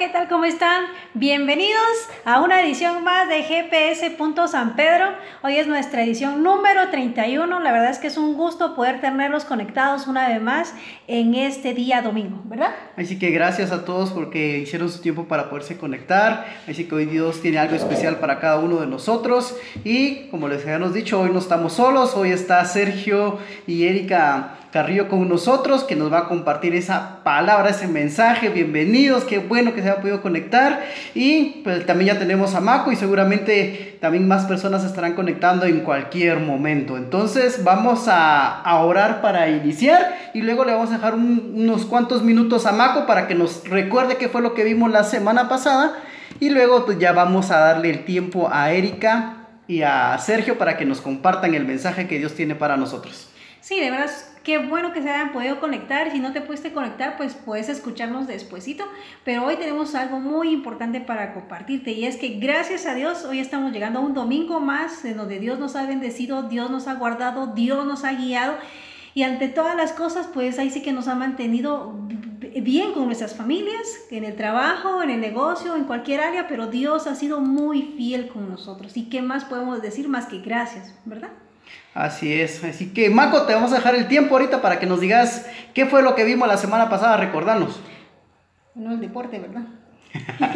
¿qué tal? ¿Cómo están? Bienvenidos a una edición más de GPS. San Pedro. Hoy es nuestra edición número 31. La verdad es que es un gusto poder tenerlos conectados una vez más en este día domingo, ¿verdad? Así que gracias a todos porque hicieron su tiempo para poderse conectar. Así que hoy Dios tiene algo especial para cada uno de nosotros. Y como les habíamos dicho, hoy no estamos solos. Hoy está Sergio y Erika Carrillo con nosotros, que nos va a compartir esa palabra, ese mensaje. Bienvenidos, qué bueno que se ha podido conectar. Y pues también ya tenemos a Maco y seguramente también más personas estarán conectando en cualquier momento. Entonces vamos a, orar para iniciar y luego le vamos a dejar unos cuantos minutos a Maco para que nos recuerde qué fue lo que vimos la semana pasada. Y luego pues ya vamos a darle el tiempo a Erika y a Sergio para que nos compartan el mensaje que Dios tiene para nosotros. Sí, de verdad, qué bueno que se hayan podido conectar. Si no te pudiste conectar, pues puedes escucharnos despuesito. Pero hoy tenemos algo muy importante para compartirte y es que gracias a Dios hoy estamos llegando a un domingo más en donde Dios nos ha bendecido, Dios nos ha guardado, Dios nos ha guiado. Y ante todas las cosas, pues ahí sí que nos ha mantenido bien con nuestras familias, en el trabajo, en el negocio, en cualquier área, pero Dios ha sido muy fiel con nosotros. ¿Y qué más podemos decir más que gracias, verdad? Así es, así que Maco, te vamos a dejar el tiempo ahorita para que nos digas qué fue lo que vimos la semana pasada, recordanos. No el deporte, ¿verdad?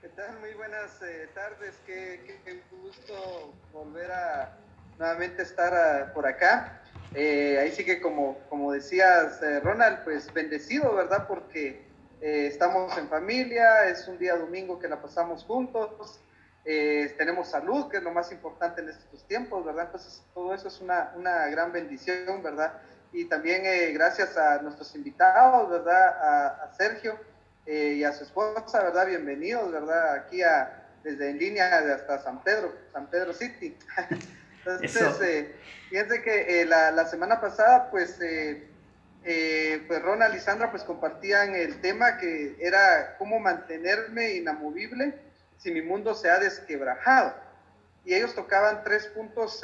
¿Qué tal? Muy buenas eh, tardes, qué, qué, gusto volver a nuevamente estar ah, por acá. Eh, ahí sí que como, como decías, eh, Ronald, pues bendecido, ¿verdad? Porque eh, estamos en familia, es un día domingo que la pasamos juntos, tenemos salud, que es lo más importante en estos tiempos, ¿verdad? Entonces todo eso es una, una gran bendición, ¿verdad? Y también gracias a nuestros invitados, ¿verdad? A, a Sergio y a su esposa, ¿verdad? Bienvenidos, ¿verdad? Aquí a, desde en línea hasta San Pedro, San Pedro City. Entonces, eh, fíjense que eh, la, la, semana pasada, pues, eh, eh, pues Ronald y Sandra pues compartían el tema que era cómo mantenerme inamovible si mi mundo se ha desquebrajado. Y ellos tocaban tres puntos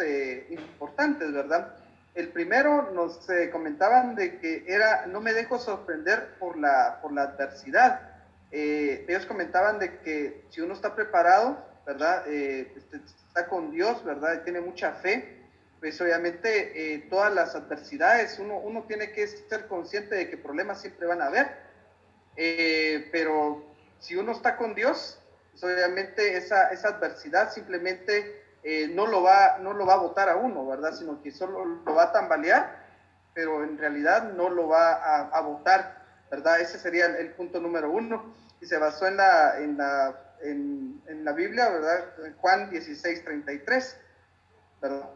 importantes, ¿verdad? El primero nos comentaban de que era, no me dejo sorprender por la, por la adversidad. ellos comentaban de que si uno está preparado, ¿verdad? Este, está con Dios, ¿verdad? Tiene mucha fe, pues obviamente eh, todas las adversidades, uno, uno tiene que ser consciente de que problemas siempre van a haber, eh, pero si uno está con Dios, pues obviamente esa, esa adversidad simplemente eh, no, lo va, a votar a uno, ¿verdad? Sino que solo lo va a tambalear, pero en realidad no lo va a, votar, ¿verdad? Ese sería el, punto número uno y se basó en la, en la en, la Biblia, ¿verdad? Juan 16, 33, ¿verdad?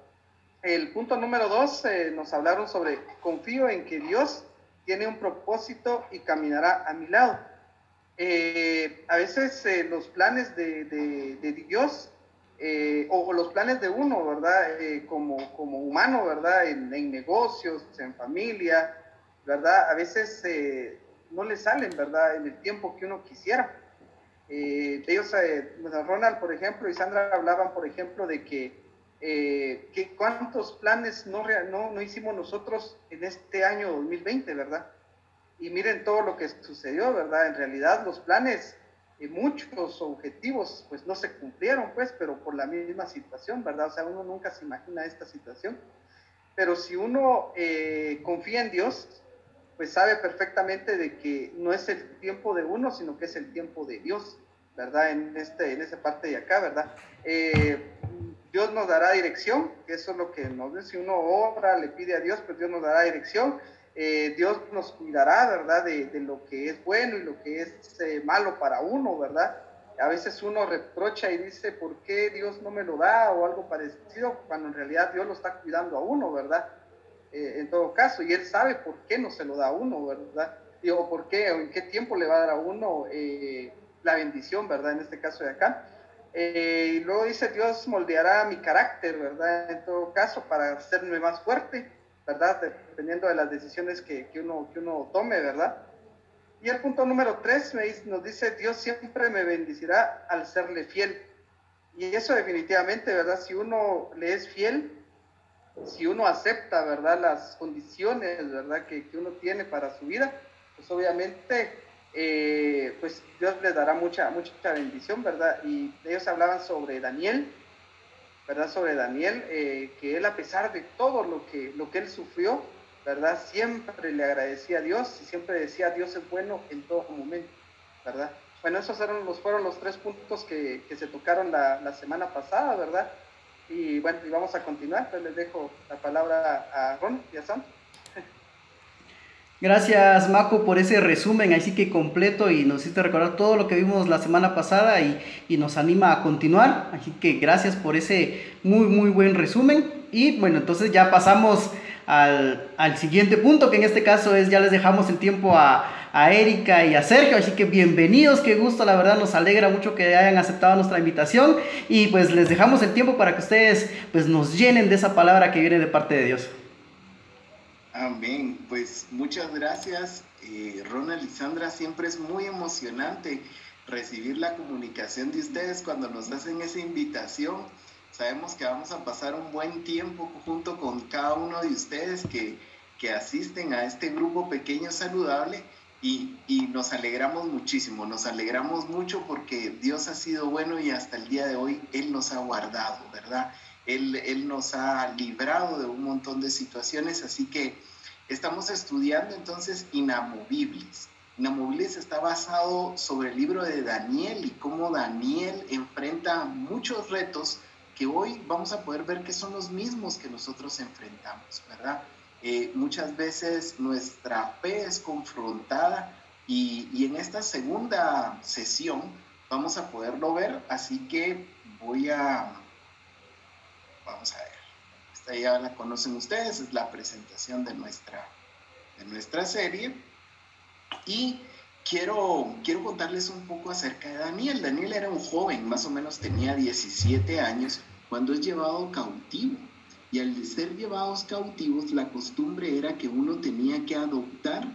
El punto número dos, eh, nos hablaron sobre confío en que Dios tiene un propósito y caminará a mi lado. Eh, a veces eh, los planes de, Dios o, los planes de uno, ¿verdad? como, como humano, ¿verdad? En, en, negocios, en familia, ¿verdad? A veces no le salen, ¿verdad? En el tiempo que uno quisiera. Eh, ellos, eh, Ronald, por ejemplo, y Sandra hablaban, por ejemplo, de que, eh, que cuántos planes no, no, no, hicimos nosotros en este año 2020, ¿verdad? Y miren todo lo que sucedió, ¿verdad? En realidad los planes, y muchos objetivos, pues no se cumplieron, pues, pero por la misma situación, ¿verdad? O sea, uno nunca se imagina esta situación. Pero si uno confía en Dios, pues sabe perfectamente de que no es el tiempo de uno, sino que es el tiempo de Dios, ¿verdad? En, este, en esa parte de acá, ¿verdad? Eh, Dios nos dará dirección, eso es lo que nos dice, si uno obra, le pide a Dios, pues Dios nos dará dirección, eh, Dios nos cuidará, ¿verdad? De, lo que es bueno y lo que es eh, malo para uno, ¿verdad? A veces uno reprocha y dice, ¿por qué Dios no me lo da? o algo parecido, cuando en realidad Dios lo está cuidando a uno, ¿verdad? Eh, en todo caso, y él sabe por qué no se lo da a uno, ¿verdad? o por qué, o en qué tiempo le va a dar a uno la bendición, ¿verdad? En este caso de acá. Y luego dice, Dios moldeará mi carácter, ¿verdad? En todo caso, para hacerme más fuerte, ¿verdad? Dependiendo de las decisiones que, que uno, que uno tome, ¿verdad? Y el punto número tres nos dice, Dios siempre me bendecirá al serle fiel. Y eso definitivamente, ¿verdad? Si uno le es fiel, si uno acepta, ¿verdad? Las condiciones, ¿verdad? Que, que, uno tiene para su vida, pues obviamente, eh, pues Dios les dará mucha, mucha bendición, ¿verdad? Y ellos hablaban sobre Daniel, ¿verdad? Sobre Daniel, eh, que él a pesar de todo lo que, lo que él sufrió, ¿verdad? Siempre le agradecía a Dios y siempre decía, Dios es bueno en todo momento, ¿verdad? Bueno, esos eran los, fueron los tres puntos que, se tocaron la, semana pasada, ¿verdad? Y bueno, y vamos a continuar, entonces les dejo la palabra a Ron y a Sam. Gracias, Maco, por ese resumen, así que completo y nos hiciste recordar todo lo que vimos la semana pasada y, y, nos anima a continuar. Así que gracias por ese muy, muy buen resumen. Y bueno, entonces ya pasamos al, al siguiente punto, que en este caso es ya les dejamos el tiempo a, a Erika y a Sergio. Así que bienvenidos, qué gusto, la verdad nos alegra mucho que hayan aceptado nuestra invitación y pues les dejamos el tiempo para que ustedes pues nos llenen de esa palabra que viene de parte de Dios. Amén, pues muchas gracias eh, Ronald y Sandra, siempre es muy emocionante recibir la comunicación de ustedes cuando nos hacen esa invitación. Sabemos que vamos a pasar un buen tiempo junto con cada uno de ustedes que, que asisten a este grupo pequeño saludable y, nos alegramos muchísimo, nos alegramos mucho porque Dios ha sido bueno y hasta el día de hoy Él nos ha guardado, ¿verdad? Él, él nos ha librado de un montón de situaciones, así que estamos estudiando entonces inamovibles. Inamovibles está basado sobre el libro de Daniel y cómo Daniel enfrenta muchos retos que hoy vamos a poder ver que son los mismos que nosotros enfrentamos, ¿verdad? Eh, muchas veces nuestra fe es confrontada y, en esta segunda sesión vamos a poderlo ver, así que voy a, vamos a ver, esta ya la conocen ustedes, es la presentación de nuestra, de nuestra serie y quiero, quiero contarles un poco acerca de Daniel. Daniel era un joven, más o menos tenía 17 años cuando es llevado cautivo y al ser llevados cautivos, la costumbre era que uno tenía que adoptar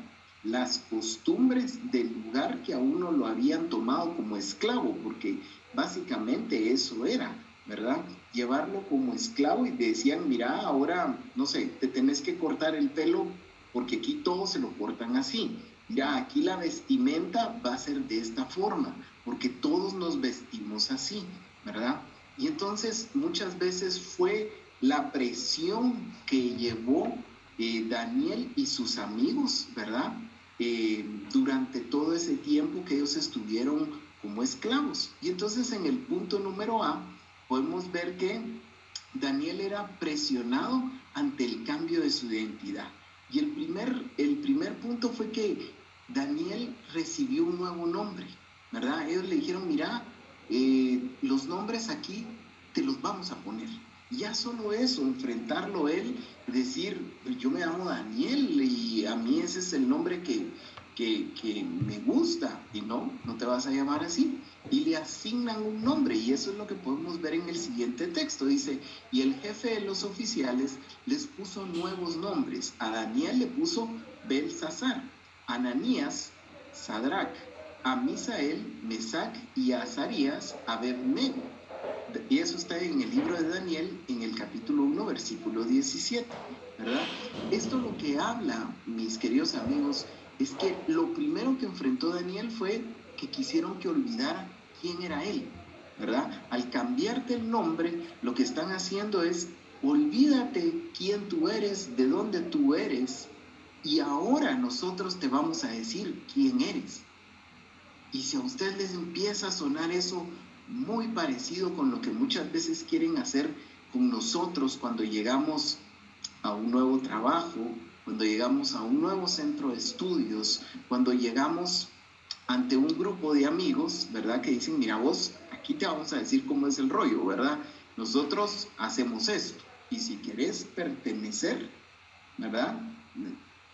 las costumbres del lugar que a uno lo habían tomado como esclavo, porque básicamente eso era, ¿verdad? Llevarlo como esclavo y decían, mira, ahora, no sé, te tenés que cortar el pelo porque aquí todos se lo cortan así. Mira, aquí la vestimenta va a ser de esta forma, porque todos nos vestimos así, ¿verdad? Y entonces muchas veces fue la presión que llevó eh, Daniel y sus amigos, ¿verdad? Eh, durante todo ese tiempo que ellos estuvieron como esclavos. Y entonces en el punto número A podemos ver que Daniel era presionado ante el cambio de su identidad. Y el primer, el primer punto fue que Daniel recibió un nuevo nombre, ¿verdad? Ellos le dijeron, mira, eh, los nombres aquí te los vamos a poner. Ya solo eso, enfrentarlo él, decir, yo me llamo Daniel y a mí ese es el nombre que, que, me gusta y no, no te vas a llamar así. Y le asignan un nombre y eso es lo que podemos ver en el siguiente texto. Dice, y el jefe de los oficiales les puso nuevos nombres. A Daniel le puso Belsasar, Ananías, Sadrach, a Misael, Mesac y a Azarías, Abednego y eso está en el libro de Daniel, en el capítulo 1, versículo 17, ¿verdad? Esto lo que habla, mis queridos amigos, es que lo primero que enfrentó Daniel fue que quisieron que olvidara quién era él, ¿verdad? Al cambiarte el nombre, lo que están haciendo es olvídate quién tú eres, de dónde tú eres, y ahora nosotros te vamos a decir quién eres. Y si a ustedes les empieza a sonar eso muy parecido con lo que muchas veces quieren hacer con nosotros cuando llegamos a un nuevo trabajo, cuando llegamos a un nuevo centro de estudios, cuando llegamos ante un grupo de amigos, ¿verdad? Que dicen, mira vos, aquí te vamos a decir cómo es el rollo, ¿verdad? Nosotros hacemos esto y si querés pertenecer, ¿verdad?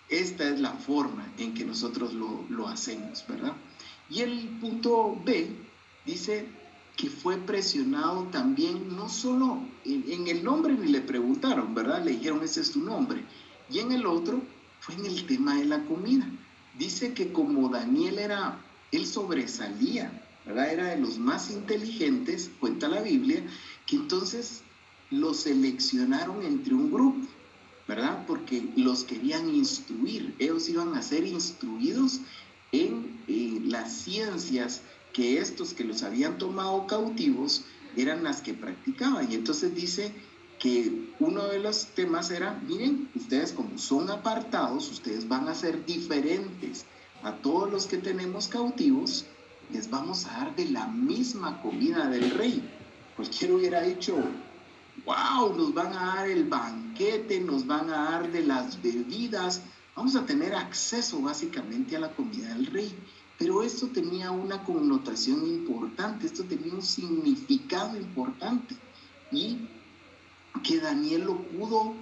Esta es la forma en que nosotros lo, lo hacemos, ¿verdad? Y el punto B dice, que fue presionado también, no solo en, el nombre ni le preguntaron, ¿verdad? Le dijeron, ese es tu nombre. Y en el otro fue en el tema de la comida. Dice que como Daniel era, él sobresalía, ¿verdad? Era de los más inteligentes, cuenta la Biblia, que entonces lo seleccionaron entre un grupo. ¿verdad? Porque los querían instruir, ellos iban a ser instruidos en eh, las ciencias que estos que los habían tomado cautivos eran las que practicaban. Y entonces dice que uno de los temas era, miren, ustedes como son apartados, ustedes van a ser diferentes a todos los que tenemos cautivos, les vamos a dar de la misma comida del rey. Cualquiera hubiera dicho, wow, nos van a dar el banquete, nos van a dar de las bebidas, vamos a tener acceso básicamente a la comida del rey. Pero esto tenía una connotación importante, esto tenía un significado importante. Y que Daniel lo pudo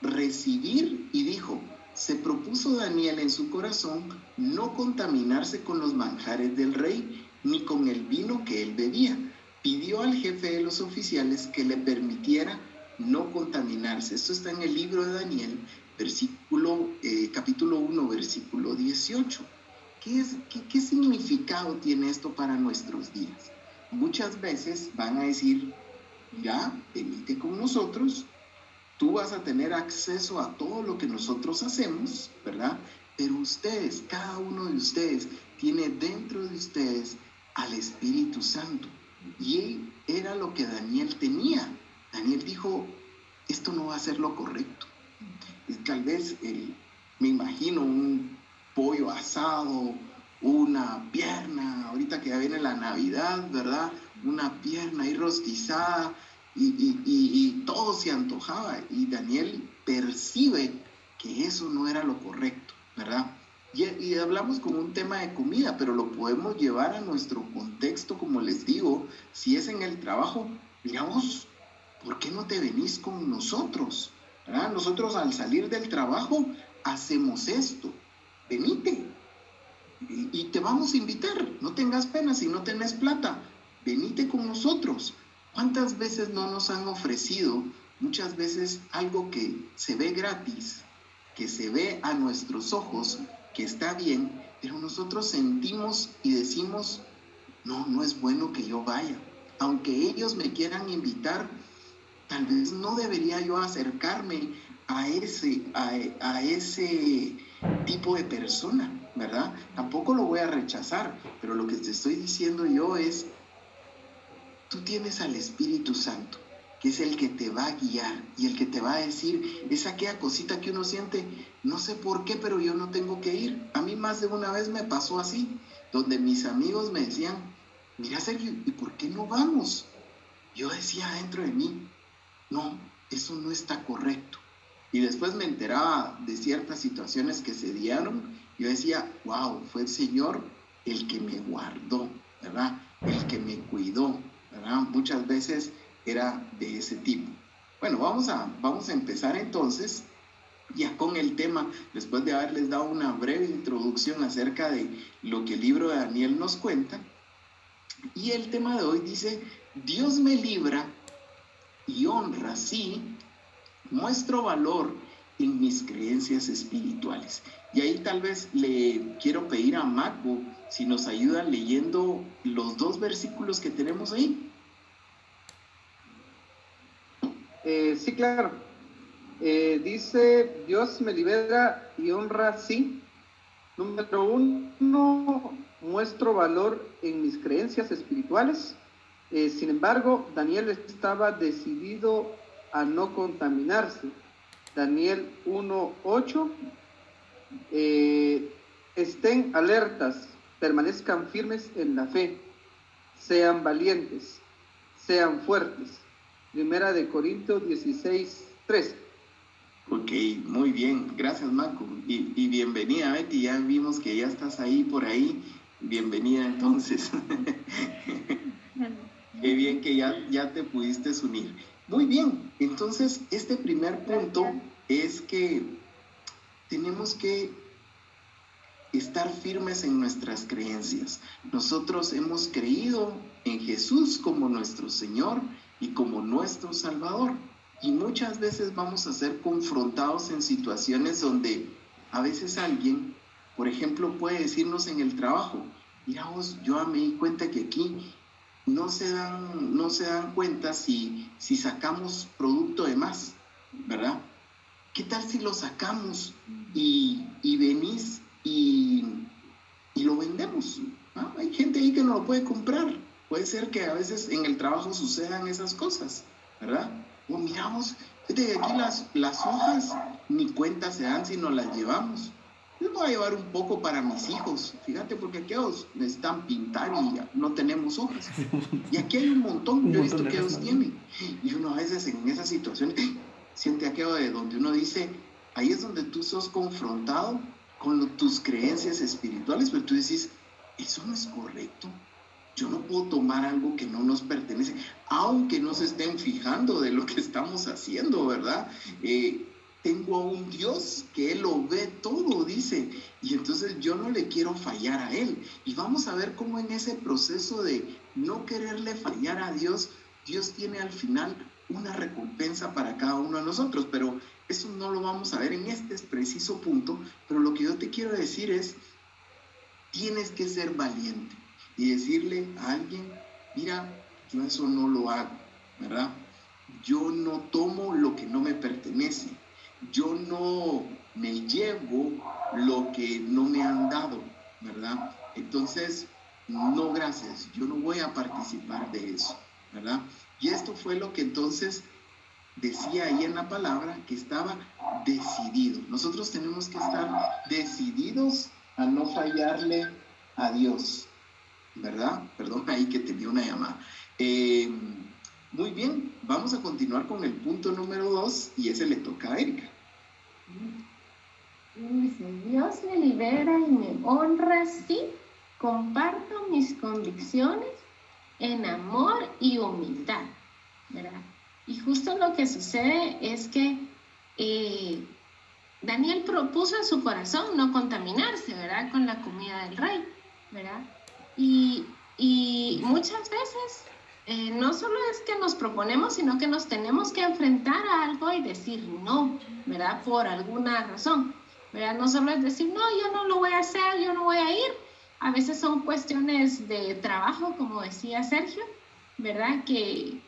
recibir y dijo, se propuso Daniel en su corazón no contaminarse con los manjares del rey ni con el vino que él bebía. Pidió al jefe de los oficiales que le permitiera no contaminarse. Esto está en el libro de Daniel, eh, capítulo 1, versículo 18. ¿Qué, es, ¿Qué significado tiene esto para nuestros días? Muchas veces van a decir, ya, emite con nosotros, tú vas a tener acceso a todo lo que nosotros hacemos, ¿verdad? Pero ustedes, cada uno de ustedes, tiene dentro de ustedes al Espíritu Santo. Y era lo que Daniel tenía. Daniel dijo, esto no va a ser lo correcto. Tal vez, me imagino un pollo asado, una pierna, ahorita que ya viene la Navidad, ¿verdad? Una pierna ahí rostizada y, todo se antojaba y Daniel percibe que eso no era lo correcto, ¿verdad? Y, hablamos como un tema de comida, pero lo podemos llevar a nuestro contexto, como les digo, si es en el trabajo, miramos, ¿por qué no te venís con nosotros? ¿verdad? Nosotros al salir del trabajo hacemos esto, venite, y, te vamos a invitar. No tengas pena si no tenés plata. Venite con nosotros. ¿Cuántas veces no nos han ofrecido muchas veces algo que se ve gratis, que se ve a nuestros ojos, que está bien, pero nosotros sentimos y decimos, no, no es bueno que yo vaya. Aunque ellos me quieran invitar, tal vez no debería yo acercarme a ese, a ese tipo de persona. ¿verdad? Tampoco lo voy a rechazar, pero lo que te estoy diciendo yo es, tú tienes al Espíritu Santo, que es el que te va a guiar y el que te va a decir, es aquella cosita que uno siente, no sé por qué, pero yo no tengo que ir. A mí más de una vez me pasó así, donde mis amigos me decían, mira Sergio, ¿y por qué no vamos? Yo decía dentro de mí, no, eso no está correcto. Y después me enteraba de ciertas situaciones que se dieron yo decía, wow, fue el Señor el que me guardó, ¿verdad? El que me cuidó, Muchas veces era de ese tipo. Bueno, vamos a, vamos a empezar entonces ya con el tema, después de haberles dado una breve introducción acerca de lo que el libro de Daniel nos cuenta. Y el tema de hoy dice, Dios me libra y honra, sí, muestro valor en mis creencias espirituales. Y ahí tal vez le quiero pedir a Marco si nos ayuda leyendo los dos versículos que tenemos ahí. Eh, sí, claro. Eh, dice, Dios me libera y honra, sí. Número uno, muestro valor en mis creencias espirituales. Eh, sin embargo, Daniel estaba decidido a no contaminarse. Daniel 1.8 eh, estén alertas, permanezcan firmes en la fe, sean valientes, sean fuertes. Primera de Corintios 16, 3. Ok, muy bien, gracias Marco. Y, bienvenida Betty, ya vimos que ya estás ahí por ahí. Bienvenida entonces. Qué bien que ya, ya te pudiste unir. Muy bien, entonces este primer punto es que tenemos que estar firmes en nuestras creencias. Nosotros hemos creído en Jesús como nuestro Señor y como nuestro Salvador. Y muchas veces vamos a ser confrontados en situaciones donde a veces alguien, por ejemplo, puede decirnos en el trabajo, mira vos, yo me di cuenta que aquí no se dan, no se dan cuenta si, si sacamos producto de más, ¿verdad? ¿qué tal si lo sacamos y, y venís y, y, lo vendemos? ¿Ah? Hay gente ahí que no lo puede comprar. Puede ser que a veces en el trabajo sucedan esas cosas, ¿verdad? O miramos, fíjate aquí las, las hojas ni cuenta se dan si no las llevamos. Yo voy a llevar un poco para mis hijos, fíjate, porque aquellos necesitan pintar y no tenemos hojas. Y aquí hay un montón, yo he visto que ellos tienen. Y uno a veces en esas situaciones siente aquello de donde uno dice, ahí es donde tú sos confrontado con tus creencias espirituales, pero tú dices, eso no es correcto. Yo no puedo tomar algo que no nos pertenece, aunque no se estén fijando de lo que estamos haciendo, ¿verdad? Eh, tengo a un Dios que Él lo ve todo, dice, y entonces yo no le quiero fallar a Él. Y vamos a ver cómo en ese proceso de no quererle fallar a Dios, Dios tiene al final una recompensa para cada uno de nosotros, pero eso no lo vamos a ver en este preciso punto, pero lo que yo te quiero decir es, tienes que ser valiente y decirle a alguien, mira, yo eso no lo hago, ¿verdad? Yo no tomo lo que no me pertenece, yo no me llevo lo que no me han dado, ¿verdad? Entonces, no gracias, yo no voy a participar de eso, ¿verdad? Y esto fue lo que entonces decía ahí en la palabra que estaba decidido. Nosotros tenemos que estar decididos a no fallarle a Dios, ¿verdad? Perdón ahí que tenía una llamada. Eh, muy bien, vamos a continuar con el punto número dos y ese le toca a Erika. Dice, Dios me libera y me honra si comparto mis convicciones en amor y humildad, ¿verdad? Y justo lo que sucede es que eh, Daniel propuso en su corazón no contaminarse, ¿verdad? Con la comida del rey, ¿verdad? Y, y muchas veces eh, no solo es que nos proponemos, sino que nos tenemos que enfrentar a algo y decir no, ¿verdad? Por alguna razón, ¿verdad? No solo es decir, no, yo no lo voy a hacer, yo no voy a ir. A veces son cuestiones de trabajo, como decía Sergio, ¿verdad? Que,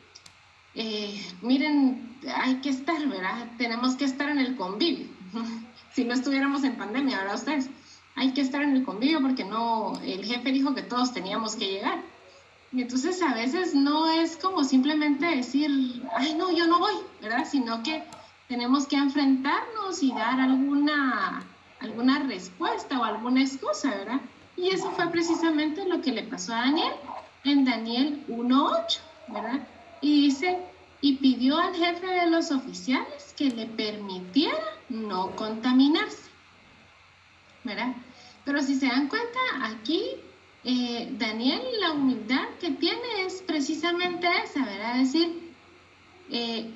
eh, miren, hay que estar, ¿verdad? Tenemos que estar en el convivio. si no estuviéramos en pandemia, ¿verdad ustedes? Hay que estar en el convivio porque no, el jefe dijo que todos teníamos que llegar. Y entonces a veces no es como simplemente decir, ay, no, yo no voy, ¿verdad? Sino que tenemos que enfrentarnos y dar alguna, alguna respuesta o alguna excusa, ¿verdad? Y eso fue precisamente lo que le pasó a Daniel en Daniel 1.8, ¿verdad? Y dice, y pidió al jefe de los oficiales que le permitiera no contaminarse, ¿verdad? Pero si se dan cuenta, aquí eh, Daniel, la humildad que tiene es precisamente esa, ¿verdad? Decir, eh,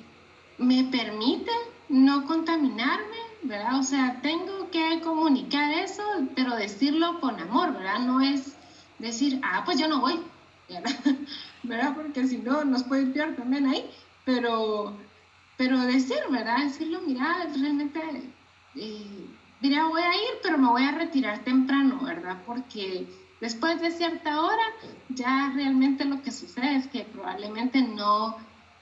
me permite no contaminarme, ¿verdad? O sea, tengo que comunicar eso, pero decirlo con amor, ¿verdad? No es decir, ah, pues yo no voy, ¿verdad? Porque si no, nos puede ir también ahí, pero, pero decir, ¿verdad? Decirlo, mira, realmente, eh, mira, voy a ir, pero me voy a retirar temprano, ¿verdad? Porque Después de cierta hora, ya realmente lo que sucede es que probablemente no,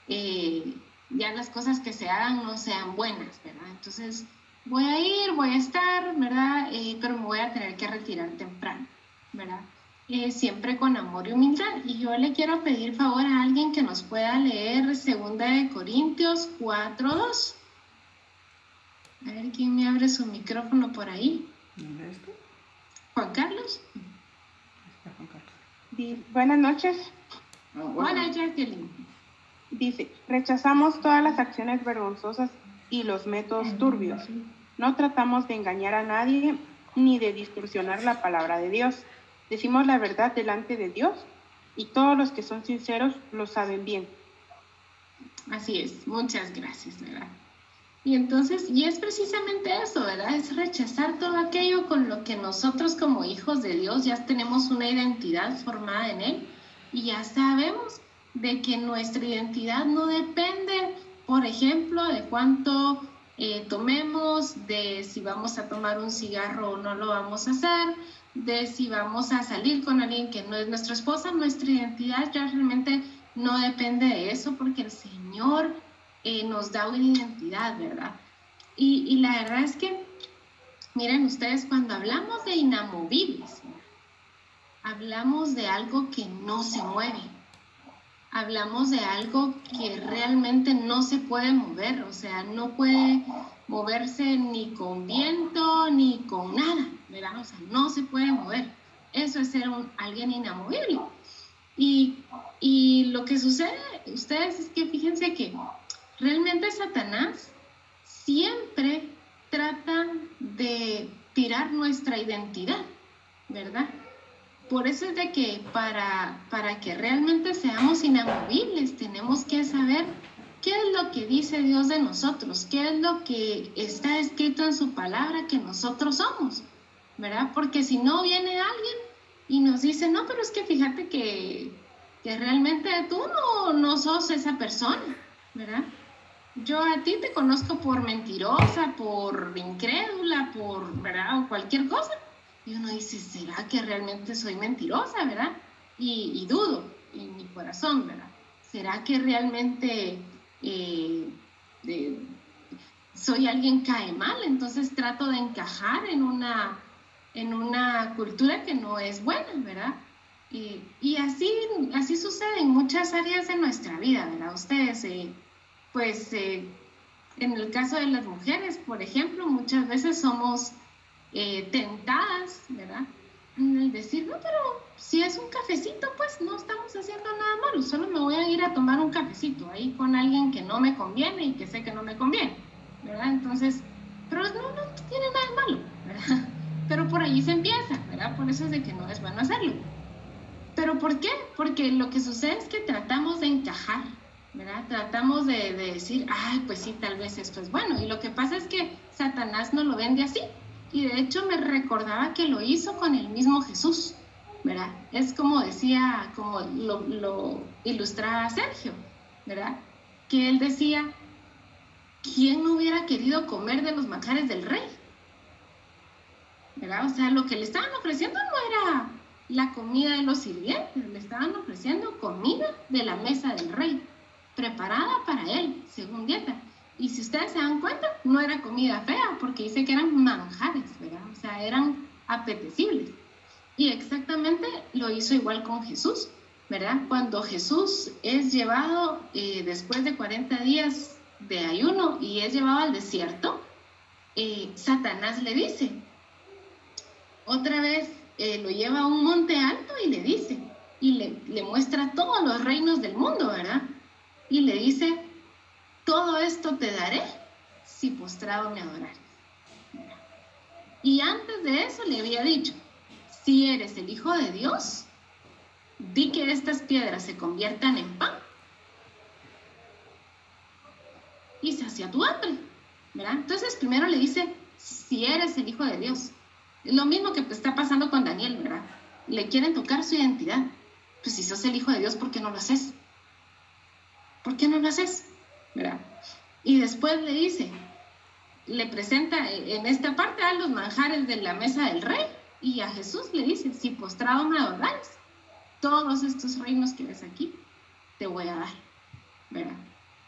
eh, ya las cosas que se hagan no sean buenas, ¿verdad? Entonces, voy a ir, voy a estar, ¿verdad? Eh, pero me voy a tener que retirar temprano, ¿verdad? Eh, siempre con amor y humildad. Y yo le quiero pedir favor a alguien que nos pueda leer 2 de Corintios 4.2. A ver quién me abre su micrófono por ahí. Juan Carlos buenas noches. Hola, Jacqueline. Dice, rechazamos todas las acciones vergonzosas y los métodos turbios. No tratamos de engañar a nadie ni de distorsionar la palabra de Dios. Decimos la verdad delante de Dios y todos los que son sinceros lo saben bien. Así es, muchas gracias, ¿verdad? Y entonces, y es precisamente eso, ¿verdad? Es rechazar todo aquello con lo que nosotros como hijos de Dios ya tenemos una identidad formada en Él y ya sabemos de que nuestra identidad no depende, por ejemplo, de cuánto eh, tomemos, de si vamos a tomar un cigarro o no lo vamos a hacer, de si vamos a salir con alguien que no es nuestra esposa, nuestra identidad ya realmente no depende de eso porque el Señor nos da una identidad, ¿verdad? Y, la verdad es que, miren ustedes, cuando hablamos de inamovibles, hablamos de algo que no se mueve. Hablamos de algo que realmente no se puede mover, o sea, no puede moverse ni con viento ni con nada, ¿verdad? O sea, no se puede mover. Eso es ser alguien inamovible. Y, y lo que sucede, ustedes, es que fíjense que realmente Satanás siempre trata de tirar nuestra identidad, ¿verdad? Por eso es de que para, para que realmente seamos inamovibles tenemos que saber qué es lo que dice Dios de nosotros, qué es lo que está escrito en su palabra que nosotros somos, ¿verdad? Porque si no viene alguien y nos dice, no, pero es que fíjate que, que realmente tú no, no sos esa persona, ¿verdad? Yo a ti te conozco por mentirosa, por incrédula, por, ¿verdad? O cualquier cosa. Y uno dice, ¿será que realmente soy mentirosa, verdad? Y, dudo en mi corazón, ¿verdad? ¿Será que realmente eh, soy alguien cae mal? Entonces trato de encajar en una, en una cultura que no es buena, ¿verdad? y así, así sucede en muchas áreas de nuestra vida, ¿verdad? Ustedes, eh, pues, eh, en el caso de las mujeres, por ejemplo, muchas veces somos eh, tentadas, ¿verdad? El decir, no, pero si es un cafecito, pues no estamos haciendo nada malo, solo me voy a ir a tomar un cafecito ahí con alguien que no me conviene y que sé que no me conviene, ¿verdad? Entonces, pero no, no tiene nada malo, ¿verdad? Pero por ahí se empieza, ¿verdad? Por eso es de que no es bueno hacerlo. ¿Pero por qué? Porque lo que sucede es que tratamos de encajar, ¿verdad? Tratamos de, de decir, ay, pues sí, tal vez esto es bueno. Y lo que pasa es que Satanás no lo vende así, y de hecho me recordaba que lo hizo con el mismo Jesús, ¿verdad? Es como decía, como lo, lo ilustraba Sergio, ¿verdad? Que él decía, ¿quién no hubiera querido comer de los manjares del rey? ¿Verdad? O sea, lo que le estaban ofreciendo no era la comida de los sirvientes, le estaban ofreciendo comida de la mesa del rey, preparada para él, según dieta. Y si ustedes se dan cuenta, no era comida fea, porque dice que eran manjares, ¿verdad? O sea, eran apetecibles. Y exactamente lo hizo igual con Jesús, ¿verdad? Cuando Jesús es llevado eh, después de 40 días de ayuno y es llevado al desierto, eh, Satanás le dice, otra vez eh, lo lleva a un monte alto y le dice, y le, le muestra todos los reinos del mundo, ¿verdad? Y le dice, todo esto te daré si postrado me adorares. Y antes de eso le había dicho, si eres el Hijo de Dios, di que estas piedras se conviertan en pan y sacia tu hambre. Entonces primero le dice, si eres el Hijo de Dios. Lo mismo que está pasando con Daniel. Le quieren tocar su identidad. Pues si sos el Hijo de Dios, ¿por qué no lo haces? ¿Por qué no lo haces? Y después le dice, le presenta en esta parte a los manjares de la mesa del rey y a Jesús le dice, si postrado me adorares, todos estos reinos que ves aquí, te voy a dar, ¿verdad?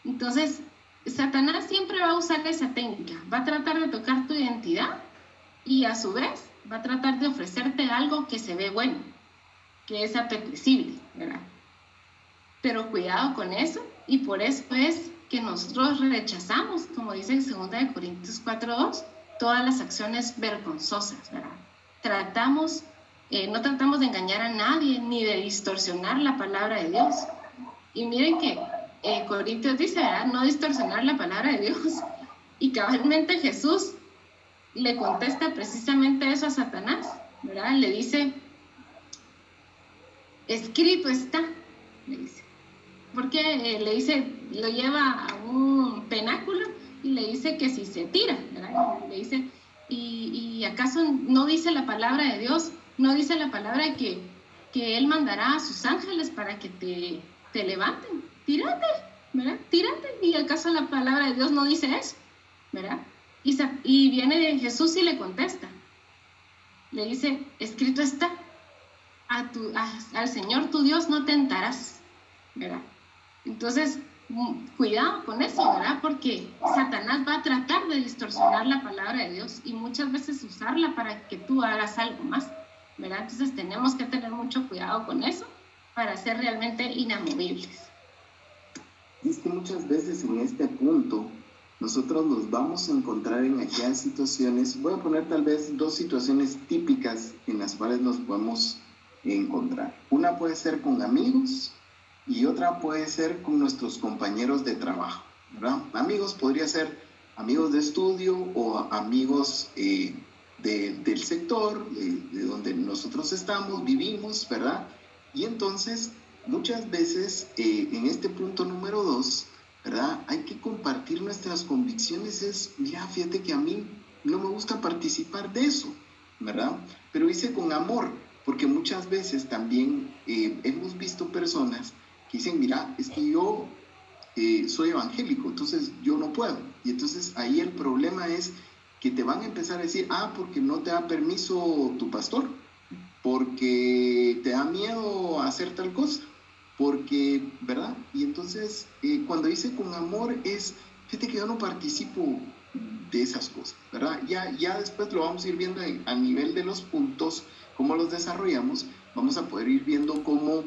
Entonces, Satanás siempre va a usar esa técnica, va a tratar de tocar tu identidad y a su vez va a tratar de ofrecerte algo que se ve bueno, que es apetecible, ¿verdad? Pero cuidado con eso y por eso es que nosotros rechazamos, como dice en 2 Corintios 4.2, todas las acciones vergonzosas, ¿verdad? Tratamos, eh, no tratamos de engañar a nadie ni de distorsionar la palabra de Dios. Y miren que eh, Corintios dice, ¿verdad? No distorsionar la palabra de Dios. Y cabalmente Jesús le contesta precisamente eso a Satanás, ¿verdad? Le dice, escrito está, le dice porque eh, le dice, lo lleva a un penáculo y le dice que si se tira, ¿verdad? Le dice, ¿y, acaso no dice la palabra de Dios? No dice la palabra que, que Él mandará a sus ángeles para que te, te levanten. Tírate, ¿verdad? Tírate. ¿Y acaso la palabra de Dios no dice eso? ¿Verdad? Y, y viene Jesús y le contesta. Le dice, escrito está, al Señor tu Dios no tentarás, ¿verdad? Entonces, mm, cuidado con eso, ¿verdad? Porque Satanás va a tratar de distorsionar la palabra de Dios y muchas veces usarla para que tú hagas algo más, ¿verdad? Entonces tenemos que tener mucho cuidado con eso para ser realmente inamovibles. Es que muchas veces en este punto nosotros nos vamos a encontrar en aquellas situaciones, voy a poner tal vez dos situaciones típicas en las cuales nos podemos encontrar. Una puede ser con amigos y otra puede ser con nuestros compañeros de trabajo. ¿verdad? Amigos podría ser amigos de estudio o amigos eh, del sector, de donde nosotros estamos, vivimos, ¿verdad? Y entonces, muchas veces, eh, en este punto número dos, ¿verdad? Hay que compartir nuestras convicciones. Es, mira, fíjate que a mí no me gusta participar de eso, ¿verdad? Pero hice con amor, porque muchas veces también eh, hemos visto personas dicen, mira, es que yo eh, soy evangélico, entonces yo no puedo. Y entonces ahí el problema es que te van a empezar a decir, ah, porque no te da permiso tu pastor, porque te da miedo hacer tal cosa, porque, ¿verdad? Y entonces eh, cuando dice con amor es, fíjate que yo no participo de esas cosas, ¿verdad? Ya, ya después lo vamos a ir viendo a nivel de los puntos, cómo los desarrollamos, vamos a poder ir viendo cómo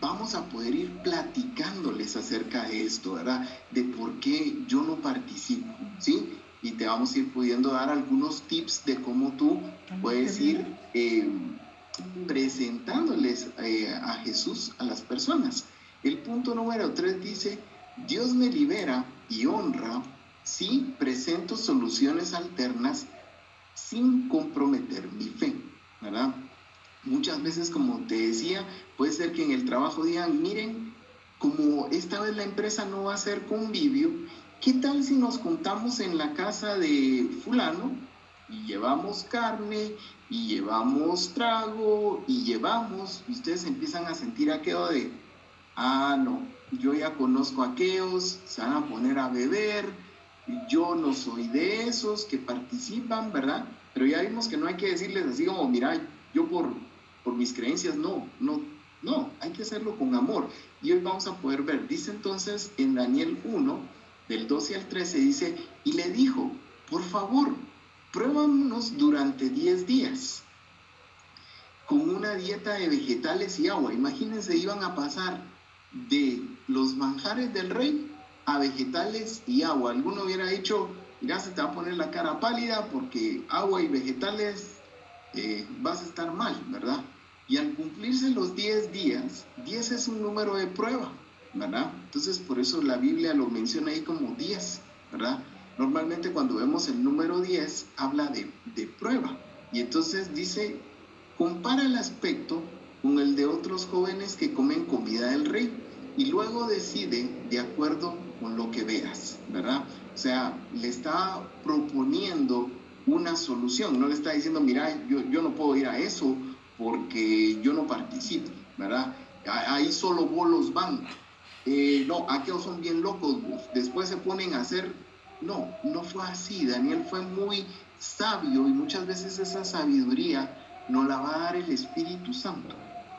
vamos a poder ir platicándoles acerca de esto, ¿verdad? De por qué yo no participo, ¿sí? Y te vamos a ir pudiendo dar algunos tips de cómo tú puedes ir eh, presentándoles eh, a Jesús a las personas. El punto número tres dice, Dios me libera y honra si presento soluciones alternas sin comprometer mi fe, ¿verdad? Muchas veces, como te decía, puede ser que en el trabajo digan, miren, como esta vez la empresa no va a ser convivio, ¿qué tal si nos juntamos en la casa de fulano y llevamos carne y llevamos trago y llevamos, ustedes empiezan a sentir aquello de, ah, no, yo ya conozco a aquellos, se van a poner a beber, yo no soy de esos que participan, ¿verdad? Pero ya vimos que no hay que decirles así como, mira, yo por, por mis creencias, no, no, no, hay que hacerlo con amor. Y hoy vamos a poder ver, dice entonces en Daniel 1, del 12 al 13, dice, y le dijo, por favor, pruébanos durante 10 días con una dieta de vegetales y agua. Imagínense, iban a pasar de los manjares del rey a vegetales y agua. Alguno hubiera dicho, ya se te va a poner la cara pálida porque agua y vegetales eh, vas a estar mal, ¿verdad? Y al cumplirse los 10 días, 10 es un número de prueba, ¿verdad? Entonces por eso la Biblia lo menciona ahí como 10, ¿verdad? Normalmente cuando vemos el número 10 habla de, de prueba. Y entonces dice, compara el aspecto con el de otros jóvenes que comen comida del rey y luego decide de acuerdo con lo que veas, ¿verdad? O sea, le está proponiendo una solución, no le está diciendo, mira, yo, yo no puedo ir a eso porque yo no participo, ¿verdad? Ahí solo bolos van. Eh, no, aquellos son bien locos, después se ponen a hacer... No, no fue así. Daniel fue muy sabio y muchas veces esa sabiduría no la va a dar el Espíritu Santo,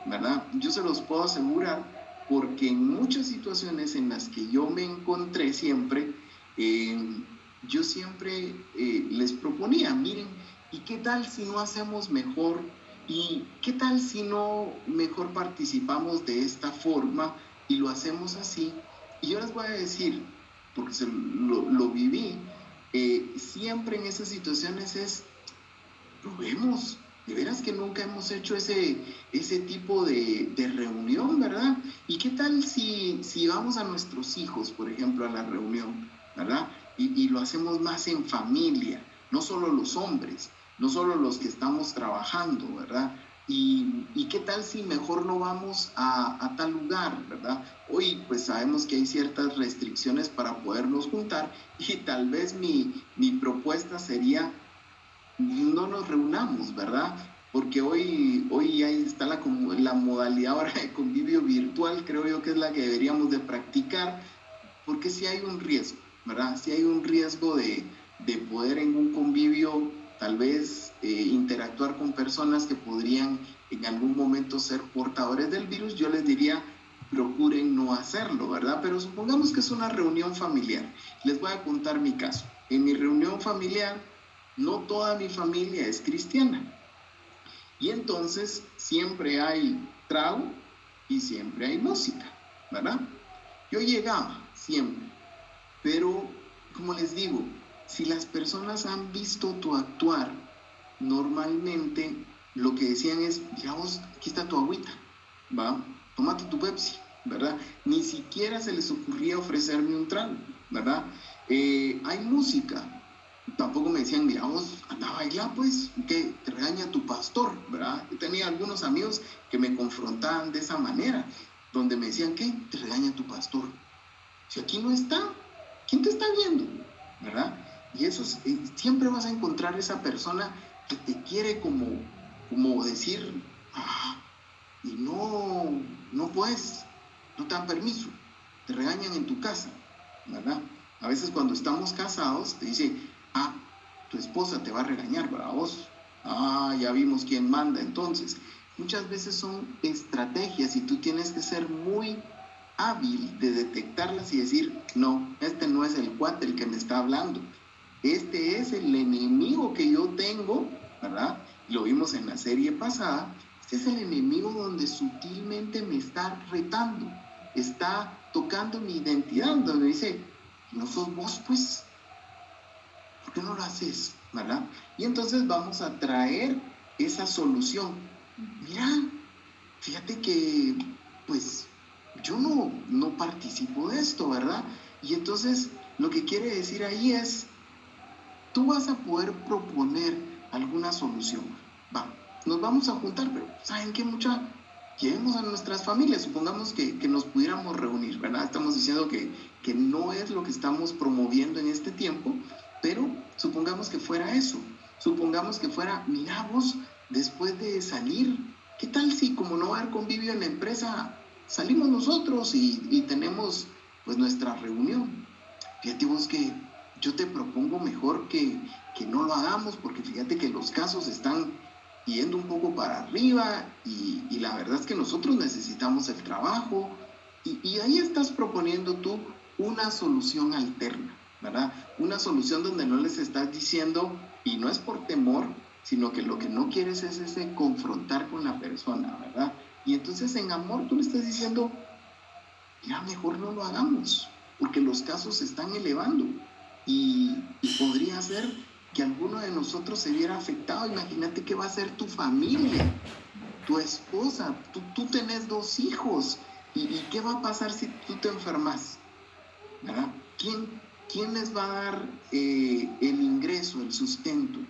¿verdad? Yo se los puedo asegurar porque en muchas situaciones en las que yo me encontré siempre, eh, yo siempre eh, les proponía, miren, ¿y qué tal si no hacemos mejor ¿Y qué tal si no mejor participamos de esta forma y lo hacemos así? Y yo les voy a decir, porque lo, viví, eh, siempre en esas situaciones es, probemos, de veras que nunca hemos hecho ese, ese tipo de, reunión, ¿verdad? ¿Y qué tal si, si vamos a nuestros hijos, por ejemplo, a la reunión, ¿verdad? Y lo hacemos más en familia, no solo los hombres, no solo los que estamos trabajando, ¿verdad? Y, y, qué tal si mejor no vamos a, tal lugar, ¿verdad? Hoy pues sabemos que hay ciertas restricciones para podernos juntar y tal vez mi, mi propuesta sería no nos reunamos, ¿verdad? Porque hoy, hoy ahí está la, la modalidad ahora de convivio virtual, creo yo que es la que deberíamos de practicar, porque si hay un riesgo, ¿verdad? Si hay un riesgo de, de poder en un convivio tal vez eh, interactuar con personas que podrían en algún momento ser portadores del virus, yo les diría, procuren no hacerlo, ¿verdad? Pero supongamos que es una reunión familiar. Les voy a contar mi caso. En mi reunión familiar, no toda mi familia es cristiana. Y entonces siempre hay trago y siempre hay música, ¿verdad? Yo llegaba siempre, pero como les digo, si las personas han visto tu actuar, normalmente lo que decían es, digamos, aquí está tu agüita, va, tómate tu Pepsi, ¿verdad? Ni siquiera se les ocurría ofrecerme un trago, ¿verdad? Eh, hay música, tampoco me decían, mira, vos anda a bailar, pues, que te regaña tu pastor, ¿verdad? Yo tenía algunos amigos que me confrontaban de esa manera, donde me decían, ¿qué? Te regaña tu pastor. Si aquí no está, ¿quién te está viendo? ¿Verdad? Y eso eh, siempre vas a encontrar esa persona que te quiere como como decir, ah, y no, no puedes, no te dan permiso, te regañan en tu casa, ¿verdad? A veces cuando estamos casados te dice, ah, tu esposa te va a regañar, para vos, ah, ya vimos quién manda entonces. Muchas veces son estrategias y tú tienes que ser muy hábil de detectarlas y decir, no, este no es el cuate el que me está hablando, este es el enemigo que yo tengo, ¿verdad? lo vimos en la serie pasada, este es el enemigo donde sutilmente me está retando, está tocando mi identidad, donde dice, no sos vos, pues, ¿por qué no lo haces? ¿Verdad? Y entonces vamos a traer esa solución. Mira, fíjate que, pues, yo no, no participo de esto, ¿verdad? Y entonces lo que quiere decir ahí es, tú vas a poder proponer alguna solución. Va, nos vamos a juntar, pero ¿saben qué mucha? Llevemos a nuestras familias, supongamos que, que, nos pudiéramos reunir, ¿verdad? Estamos diciendo que, que no es lo que estamos promoviendo en este tiempo, pero supongamos que fuera eso, supongamos que fuera, miramos, después de salir, ¿qué tal si como no va a haber convivio en la empresa, salimos nosotros y, y tenemos pues nuestra reunión? Fíjate vos que yo te propongo mejor que, que no lo hagamos porque fíjate que los casos están yendo un poco para arriba y, y la verdad es que nosotros necesitamos el trabajo y, y, ahí estás proponiendo tú una solución alterna, ¿verdad? Una solución donde no les estás diciendo, y no es por temor, sino que lo que no quieres es ese confrontar con la persona, ¿verdad? Y entonces en amor tú le estás diciendo, ya mejor no lo hagamos, porque los casos se están elevando y, podría ser que alguno de nosotros se viera afectado. Imagínate qué va a ser tu familia, tu esposa, tú, tú tenés dos hijos. ¿Y, qué va a pasar si tú te enfermas? ¿Verdad? ¿Quién, ¿Quién les va a dar eh, el ingreso, el sustento?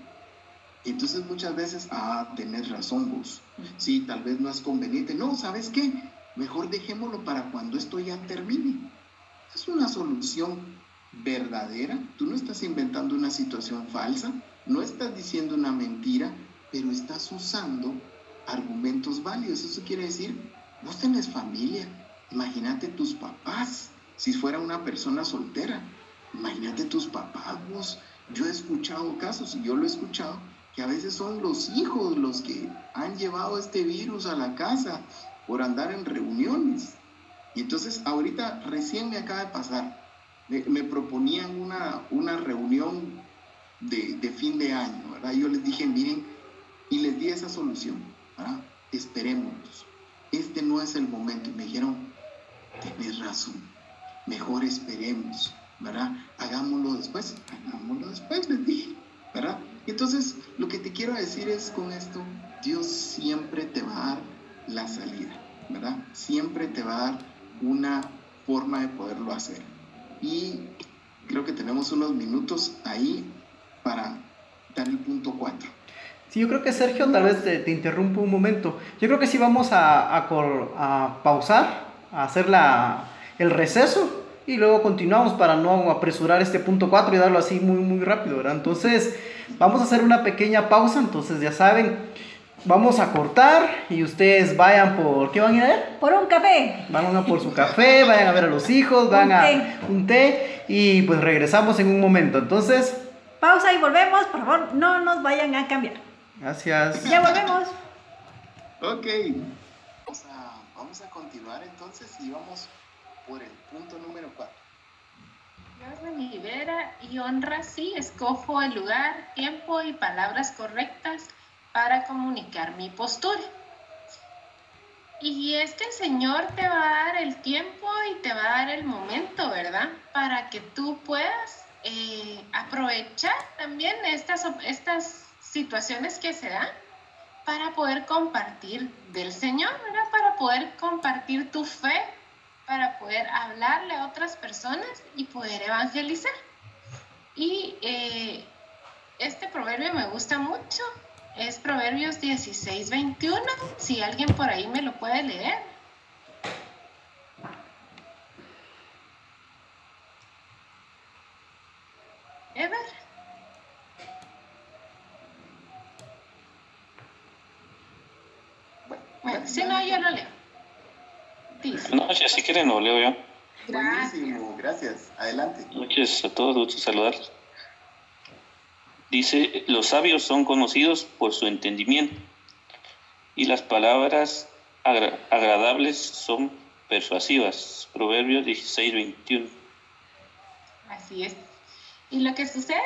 Entonces muchas veces, ah, tenés razón vos. Sí, tal vez no es conveniente. No, ¿sabes qué? Mejor dejémoslo para cuando esto ya termine. Es una solución verdadera, tú no estás inventando una situación falsa, no estás diciendo una mentira, pero estás usando argumentos válidos. Eso quiere decir, vos tenés familia, imagínate tus papás, si fuera una persona soltera, imagínate tus papás, vos. Yo he escuchado casos, y yo lo he escuchado, que a veces son los hijos los que han llevado este virus a la casa por andar en reuniones. Y entonces ahorita recién me acaba de pasar, me, proponían una, una reunión de, de, fin de año, ¿verdad? Yo les dije, miren, y les di esa solución, ¿verdad? Esperemos, este no es el momento. Y me dijeron, tienes razón, mejor esperemos, ¿verdad? Hagámoslo después, hagámoslo después, les dije, ¿verdad? Entonces, lo que te quiero decir es con esto, Dios siempre te va a dar la salida, ¿verdad? Siempre te va a dar una forma de poderlo hacer y creo que tenemos unos minutos ahí para dar el punto 4. Sí, yo creo que Sergio, tal vez te, interrumpo un momento. Yo creo que sí vamos a, a, pausar, a hacer la, el receso y luego continuamos para no apresurar este punto 4 y darlo así muy, muy rápido, ¿verdad? Entonces, vamos a hacer una pequeña pausa, entonces ya saben, Vamos a cortar y ustedes vayan por. ¿Qué van a ir a ver? Por un café. Van a por su café, vayan a ver a los hijos, van a un té y pues regresamos en un momento. Entonces. Pausa y volvemos. Por favor, no nos vayan a cambiar. Gracias. Ya volvemos. Ok. Vamos a Vamos a continuar entonces y vamos por el punto número 4. Dios me libera y honra, sí, escojo el lugar, tiempo y palabras correctas para comunicar mi postura. Y es que el Señor te va a dar el tiempo y te va a dar el momento, ¿verdad? Para que tú puedas eh, aprovechar también estas, estas situaciones que se dan para poder compartir del Señor, ¿verdad? Para poder compartir tu fe, para poder hablarle a otras personas y poder evangelizar. Y eh, este proverbio me gusta mucho es Proverbios 16, 21. Si alguien por ahí me lo puede leer. Ever. Bueno, si no, yo lo leo. No, si así quieren, lo leo yo. Buenísimo, gracias. Adelante. Noches a todos, gusto saludarlos. Dice, los sabios son conocidos por su entendimiento y las palabras agradables son persuasivas. Proverbios 16, 21. Así es. Y lo que sucede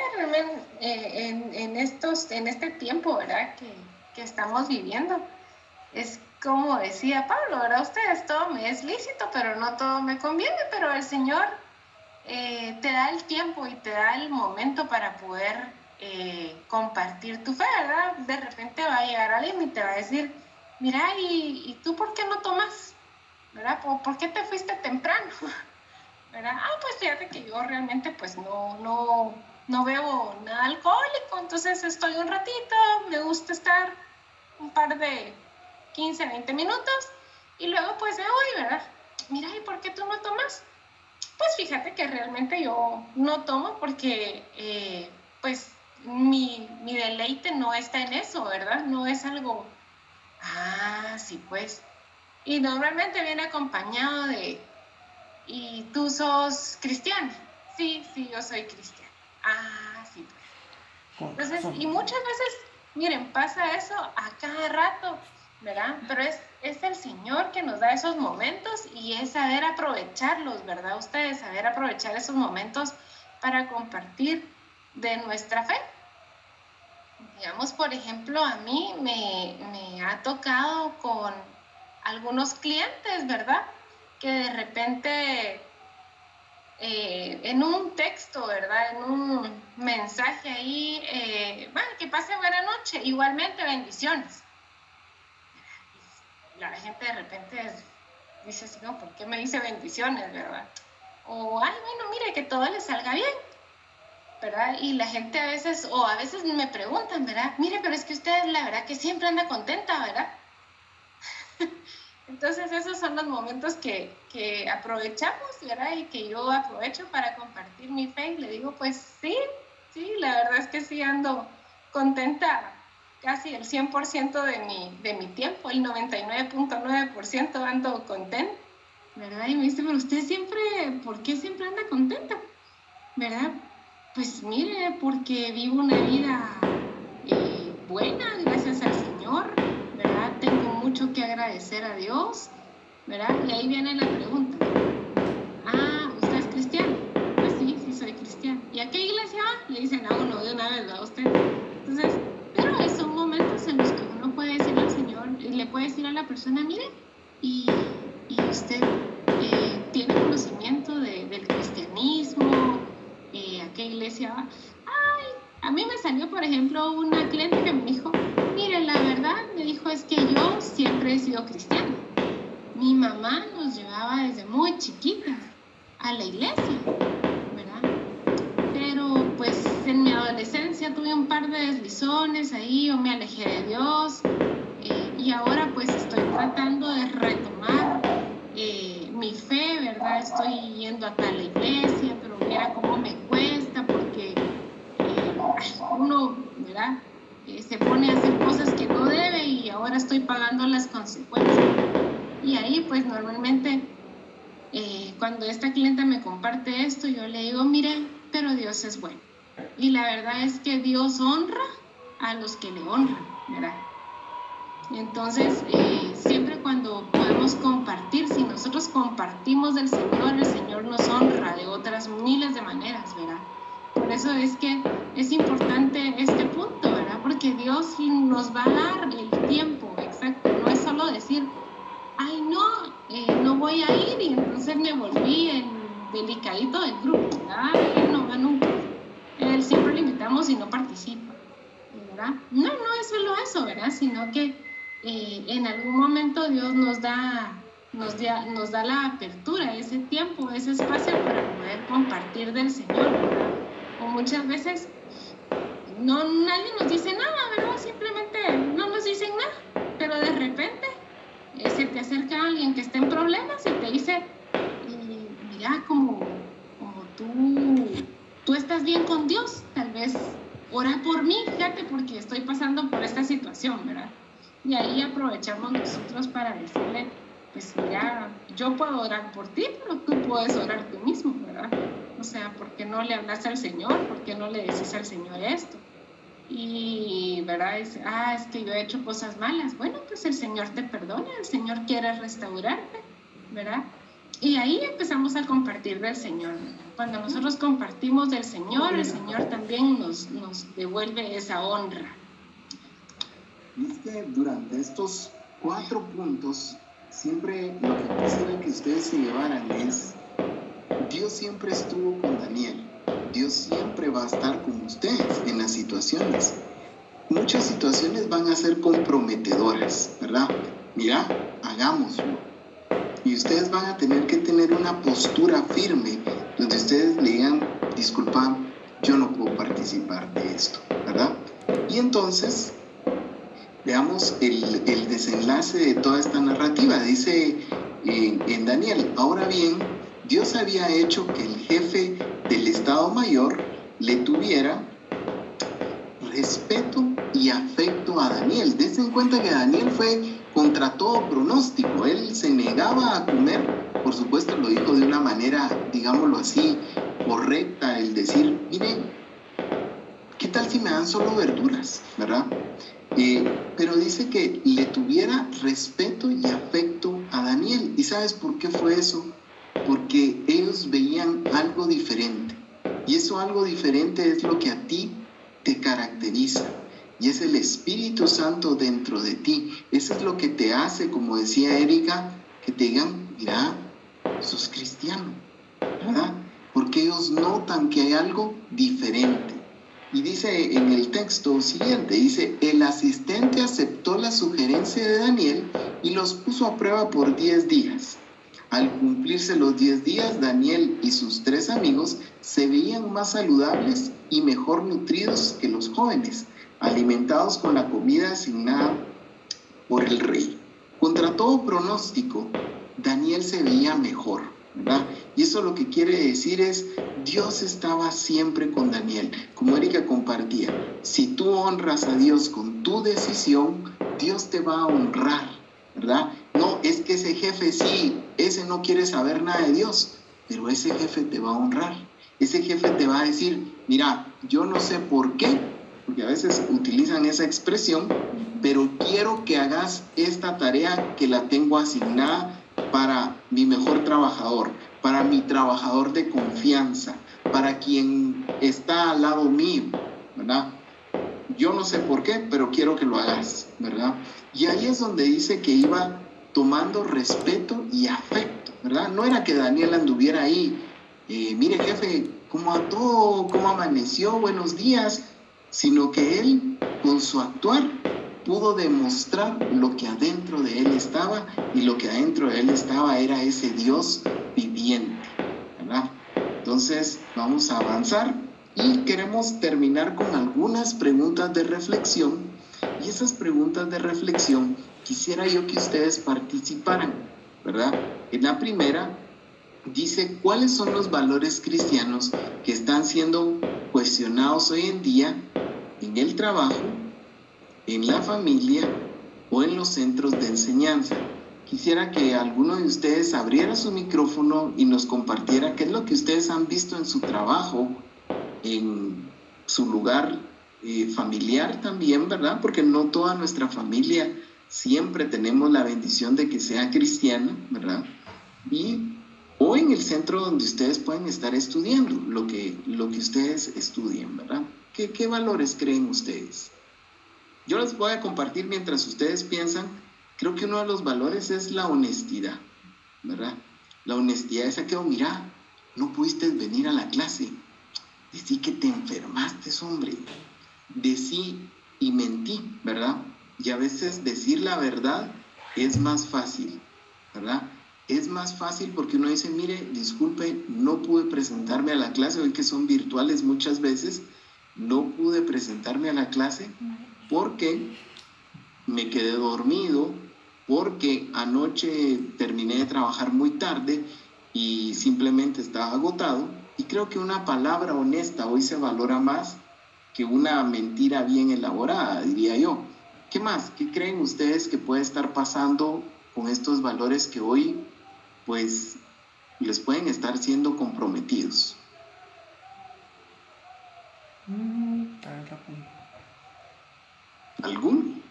eh, en, en, estos, en este tiempo, ¿verdad? Que, que, estamos viviendo, es como decía Pablo, ¿verdad? Ustedes, todo me es lícito, pero no todo me conviene, pero el Señor eh, te da el tiempo y te da el momento para poder eh, compartir tu fe, ¿verdad? De repente va a llegar alguien y te va a decir, mira, ¿y, tú por qué no tomas? ¿Verdad? ¿Por, qué te fuiste temprano? ¿Verdad? Ah, pues fíjate que yo realmente pues no, no, no bebo nada alcohólico, entonces estoy un ratito, me gusta estar un par de 15, 20 minutos y luego pues de hoy, ¿verdad? Mira, ¿y por qué tú no tomas? Pues fíjate que realmente yo no tomo porque eh, pues mi, deleite no está en eso, ¿verdad? No es algo, ah, sí, pues. Y normalmente viene acompañado de, ¿y tú sos cristiana? Sí, sí, yo soy cristiana. Ah, sí, pues. Entonces, y muchas veces, miren, pasa eso a cada rato, ¿verdad? Pero es, es el Señor que nos da esos momentos y es saber aprovecharlos, ¿verdad? Ustedes saber aprovechar esos momentos para compartir de nuestra fe. Digamos, por ejemplo, a mí me, ha tocado con algunos clientes, ¿verdad? Que de repente eh, en un texto, ¿verdad? En un mensaje ahí, eh, que pase buena noche, igualmente bendiciones. La gente de repente dice no, ¿por qué me dice bendiciones, verdad? O, ay, bueno, mire, que todo le salga bien. ¿Verdad? Y la gente a veces, o a veces me preguntan, ¿verdad? Mire, pero es que usted la verdad que siempre anda contenta, ¿verdad? Entonces esos son los momentos que, que, aprovechamos, ¿verdad? Y que yo aprovecho para compartir mi fe y le digo, pues sí, sí, la verdad es que sí ando contenta casi el 100% de mi, de mi tiempo, el 99.9% ando contenta, ¿verdad? Y me dice, pero usted siempre, ¿por qué siempre anda contenta? ¿Verdad? Pues mire, porque vivo una vida eh, buena, gracias al Señor, ¿verdad? Tengo mucho que agradecer a Dios, ¿verdad? Y ahí viene la pregunta. Ah, ¿usted es cristiano? Pues sí, sí soy cristiano. ¿Y a qué iglesia va? Le dicen a uno de una vez, ¿verdad? Usted. Entonces, pero son momentos en los que uno puede decir al Señor, le puede decir a la persona, mire, y, y usted eh, tiene conocimiento de, del cristianismo, eh, a qué iglesia va. Ay, a mí me salió, por ejemplo, una cliente que me dijo, mire, la verdad, me dijo, es que yo siempre he sido cristiana. Mi mamá nos llevaba desde muy chiquita a la iglesia, ¿verdad? Pero pues en mi adolescencia tuve un par de deslizones ahí, yo me alejé de Dios eh, y ahora pues estoy tratando de retomar eh, mi fe, ¿verdad? Estoy yendo a la iglesia, mira cómo me cuesta porque eh, uno, ¿verdad? Eh, se pone a hacer cosas que no debe y ahora estoy pagando las consecuencias. Y ahí pues normalmente cuando esta clienta me comparte esto, yo le digo, mire, pero Dios es bueno. Y la verdad es que Dios honra a los que le honran, ¿verdad? Entonces, eh, siempre cuando podemos compartir, si nosotros compartimos del Señor, el Señor nos honra de otras miles de maneras, ¿verdad? Por eso es que es importante este punto, ¿verdad? Porque Dios nos va a dar el tiempo exacto, no es solo decir, ay no, eh, no voy a ir y entonces me volví el delicadito del grupo, ¿verdad? Él no va nunca. Él siempre lo invitamos y no participa, ¿verdad? No, no es solo eso, ¿verdad? Sino que en algún momento Dios nos da, nos, da, nos da la apertura, ese tiempo, ese espacio para poder compartir del Señor. O muchas veces no, nadie nos dice nada, ¿verdad? Simplemente no nos dicen nada, pero de repente eh, se te acerca alguien que está en problemas y te dice, mira, como, como tú, tú estás bien con Dios, tal vez ora por mí, fíjate, porque estoy pasando por esta situación, ¿verdad? Y ahí aprovechamos nosotros para decirle, pues mira, yo puedo orar por ti, pero tú puedes orar tú mismo, ¿verdad? O sea, ¿por qué no le hablas al Señor? ¿Por qué no le decís al Señor esto? Y, ¿verdad? Es, ah, es que yo he hecho cosas malas. Bueno, pues el Señor te perdona, el Señor quiere restaurarte, ¿verdad? Y ahí empezamos a compartir del Señor. Cuando nosotros compartimos del Señor, el Señor también nos, nos devuelve esa honra, que durante estos cuatro puntos, siempre lo que quisiera que ustedes se llevaran es, Dios siempre estuvo con Daniel, Dios siempre va a estar con ustedes en las situaciones. Muchas situaciones van a ser comprometedoras, ¿verdad? Mira, hagámoslo. Y ustedes van a tener que tener una postura firme donde ustedes le digan, disculpa, yo no puedo participar de esto, ¿verdad? Y entonces Veamos el, desenlace de toda esta narrativa. Dice eh, en Daniel, ahora bien, Dios había hecho que el jefe del Estado Mayor le tuviera respeto y afecto a Daniel. Dense en cuenta que Daniel fue contra todo pronóstico. Él se negaba a comer, por supuesto lo dijo de una manera, digámoslo así, correcta, el decir, miren, ¿qué tal si me dan solo verduras? ¿Verdad? Pero dice que le tuviera respeto y afecto a Daniel. ¿Y sabes por qué fue eso? Porque ellos veían algo diferente. Y eso algo diferente es lo que a ti te caracteriza. Y es el Espíritu Santo dentro de ti. Eso es lo que te hace, como decía Erika, que te digan, mira, sos cristiano. ¿Verdad? Porque ellos notan que hay algo diferente. Y dice en el texto siguiente, dice, el asistente aceptó la sugerencia de Daniel y los puso a prueba por 10 días. Al cumplirse los 10 días, Daniel y sus tres amigos se veían más saludables y mejor nutridos que los jóvenes, alimentados con la comida asignada por el rey. Contra todo pronóstico, Daniel se veía mejor y eso lo que quiere decir es, Dios estaba siempre con Daniel. Como Erika compartía, si tú honras a Dios con tu decisión, Dios te va a honrar, ¿verdad? No, es que ese jefe sí, ese no quiere saber nada de Dios, pero ese jefe te va a honrar. Ese jefe te va a decir, mira, yo no sé por qué, porque a veces utilizan esa expresión, pero quiero que hagas esta tarea que la tengo asignada para mi mejor trabajador, para mi trabajador de confianza, para quien está al lado mío, ¿verdad? Yo no sé por qué, pero quiero que lo hagas, ¿verdad? Y ahí es donde dice que iba tomando respeto y afecto, ¿verdad? No era que Daniel anduviera ahí, eh, mire jefe, ¿cómo a todo? ¿Cómo amaneció? Buenos días, sino que él con su actuar pudo demostrar lo que adentro de él estaba y lo que adentro de él estaba era ese Dios viviente, ¿verdad? Entonces vamos a avanzar y queremos terminar con algunas preguntas de reflexión y esas preguntas de reflexión quisiera yo que ustedes participaran, ¿verdad? En la primera dice cuáles son los valores cristianos que están siendo cuestionados hoy en día en el trabajo en la familia o en los centros de enseñanza. Quisiera que alguno de ustedes abriera su micrófono y nos compartiera qué es lo que ustedes han visto en su trabajo, en su lugar eh, familiar también, ¿verdad? Porque no toda nuestra familia siempre tenemos la bendición de que sea cristiana, ¿verdad? Y o en el centro donde ustedes pueden estar estudiando lo que, lo que ustedes estudien, ¿verdad? ¿Qué, ¿Qué valores creen ustedes? Yo les voy a compartir mientras ustedes piensan, creo que uno de los valores es la honestidad, ¿verdad? La honestidad esa que, oh, mira, no pudiste venir a la clase, decí que te enfermaste, hombre, decí y mentí, ¿verdad? Y a veces decir la verdad es más fácil, ¿verdad? Es más fácil porque uno dice, mire, disculpe, no pude presentarme a la clase, hoy que son virtuales muchas veces, no pude presentarme a la clase porque me quedé dormido, porque anoche terminé de trabajar muy tarde y simplemente estaba agotado. Y creo que una palabra honesta hoy se valora más que una mentira bien elaborada, diría yo. ¿Qué más? ¿Qué creen ustedes que puede estar pasando con estos valores que hoy pues les pueden estar siendo comprometidos? ¿Algún?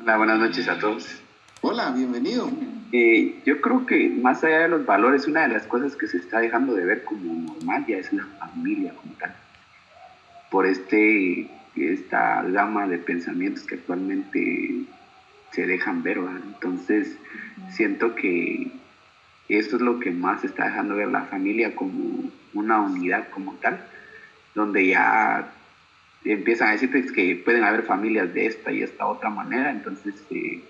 Hola, buenas noches a todos. Hola, bienvenido. Eh, yo creo que más allá de los valores, una de las cosas que se está dejando de ver como normal ya es la familia como tal. Por este esta gama de pensamientos que actualmente se dejan ver, Entonces, siento que esto es lo que más está dejando ver la familia como una unidad como tal, donde ya empiezan a decirte que pueden haber familias de esta y esta otra manera, entonces eh,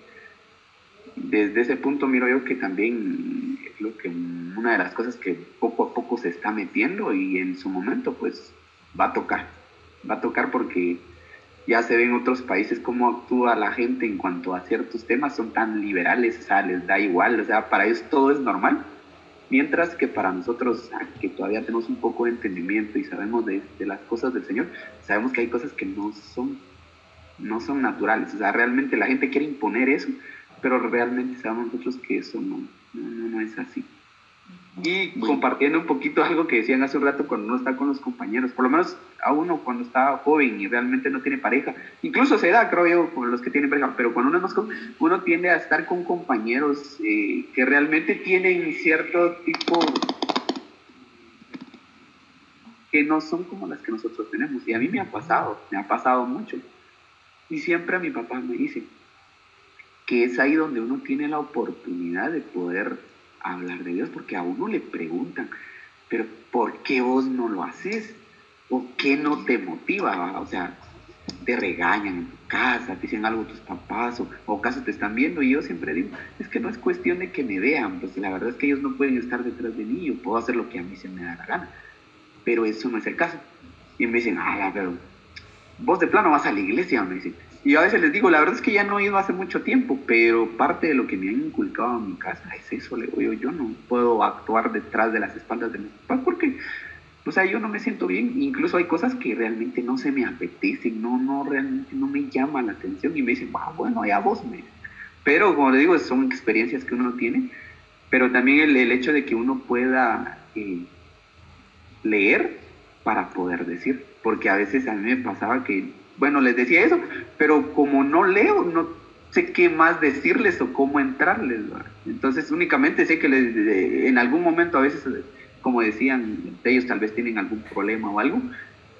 desde ese punto miro yo que también lo que una de las cosas que poco a poco se está metiendo y en su momento pues va a tocar. Va a tocar porque ya se ve en otros países cómo actúa la gente en cuanto a ciertos temas, son tan liberales, o sea, les da igual, o sea, para ellos todo es normal, mientras que para nosotros, que todavía tenemos un poco de entendimiento y sabemos de, las cosas del Señor, sabemos que hay cosas que no son, no son naturales, o sea, realmente la gente quiere imponer eso, pero realmente sabemos nosotros que eso no, no, no es así. Y compartiendo un poquito algo que decían hace un rato cuando uno está con los compañeros, por lo menos a uno cuando está joven y realmente no tiene pareja, incluso se da, creo yo, con los que tienen pareja, pero cuando uno es más uno tiende a estar con compañeros eh, que realmente tienen cierto tipo que no son como las que nosotros tenemos. Y a mí me ha pasado, me ha pasado mucho. Y siempre a mi papá me dice que es ahí donde uno tiene la oportunidad de poder hablar de Dios, porque a uno le preguntan, pero ¿por qué vos no lo haces? ¿O qué no te motiva? O sea, te regañan en tu casa, te dicen algo tus papás, o, o acaso te están viendo, y yo siempre digo, es que no es cuestión de que me vean, pues la verdad es que ellos no pueden estar detrás de mí, yo puedo hacer lo que a mí se me da la gana, pero eso no es el caso. Y me dicen, ah, pero vos de plano vas a la iglesia, me dicen, y a veces les digo, la verdad es que ya no he ido hace mucho tiempo, pero parte de lo que me han inculcado en mi casa es eso, le digo yo, no puedo actuar detrás de las espaldas de mis papás porque, o sea, yo no me siento bien, incluso hay cosas que realmente no se me apetecen, no, no, realmente no me llaman la atención y me dicen, ah, bueno, ya vos me... Pero como le digo, son experiencias que uno tiene, pero también el, el hecho de que uno pueda eh, leer para poder decir, porque a veces a mí me pasaba que bueno, les decía eso, pero como no leo, no sé qué más decirles o cómo entrarles. Entonces únicamente sé que les, en algún momento a veces, como decían, ellos tal vez tienen algún problema o algo,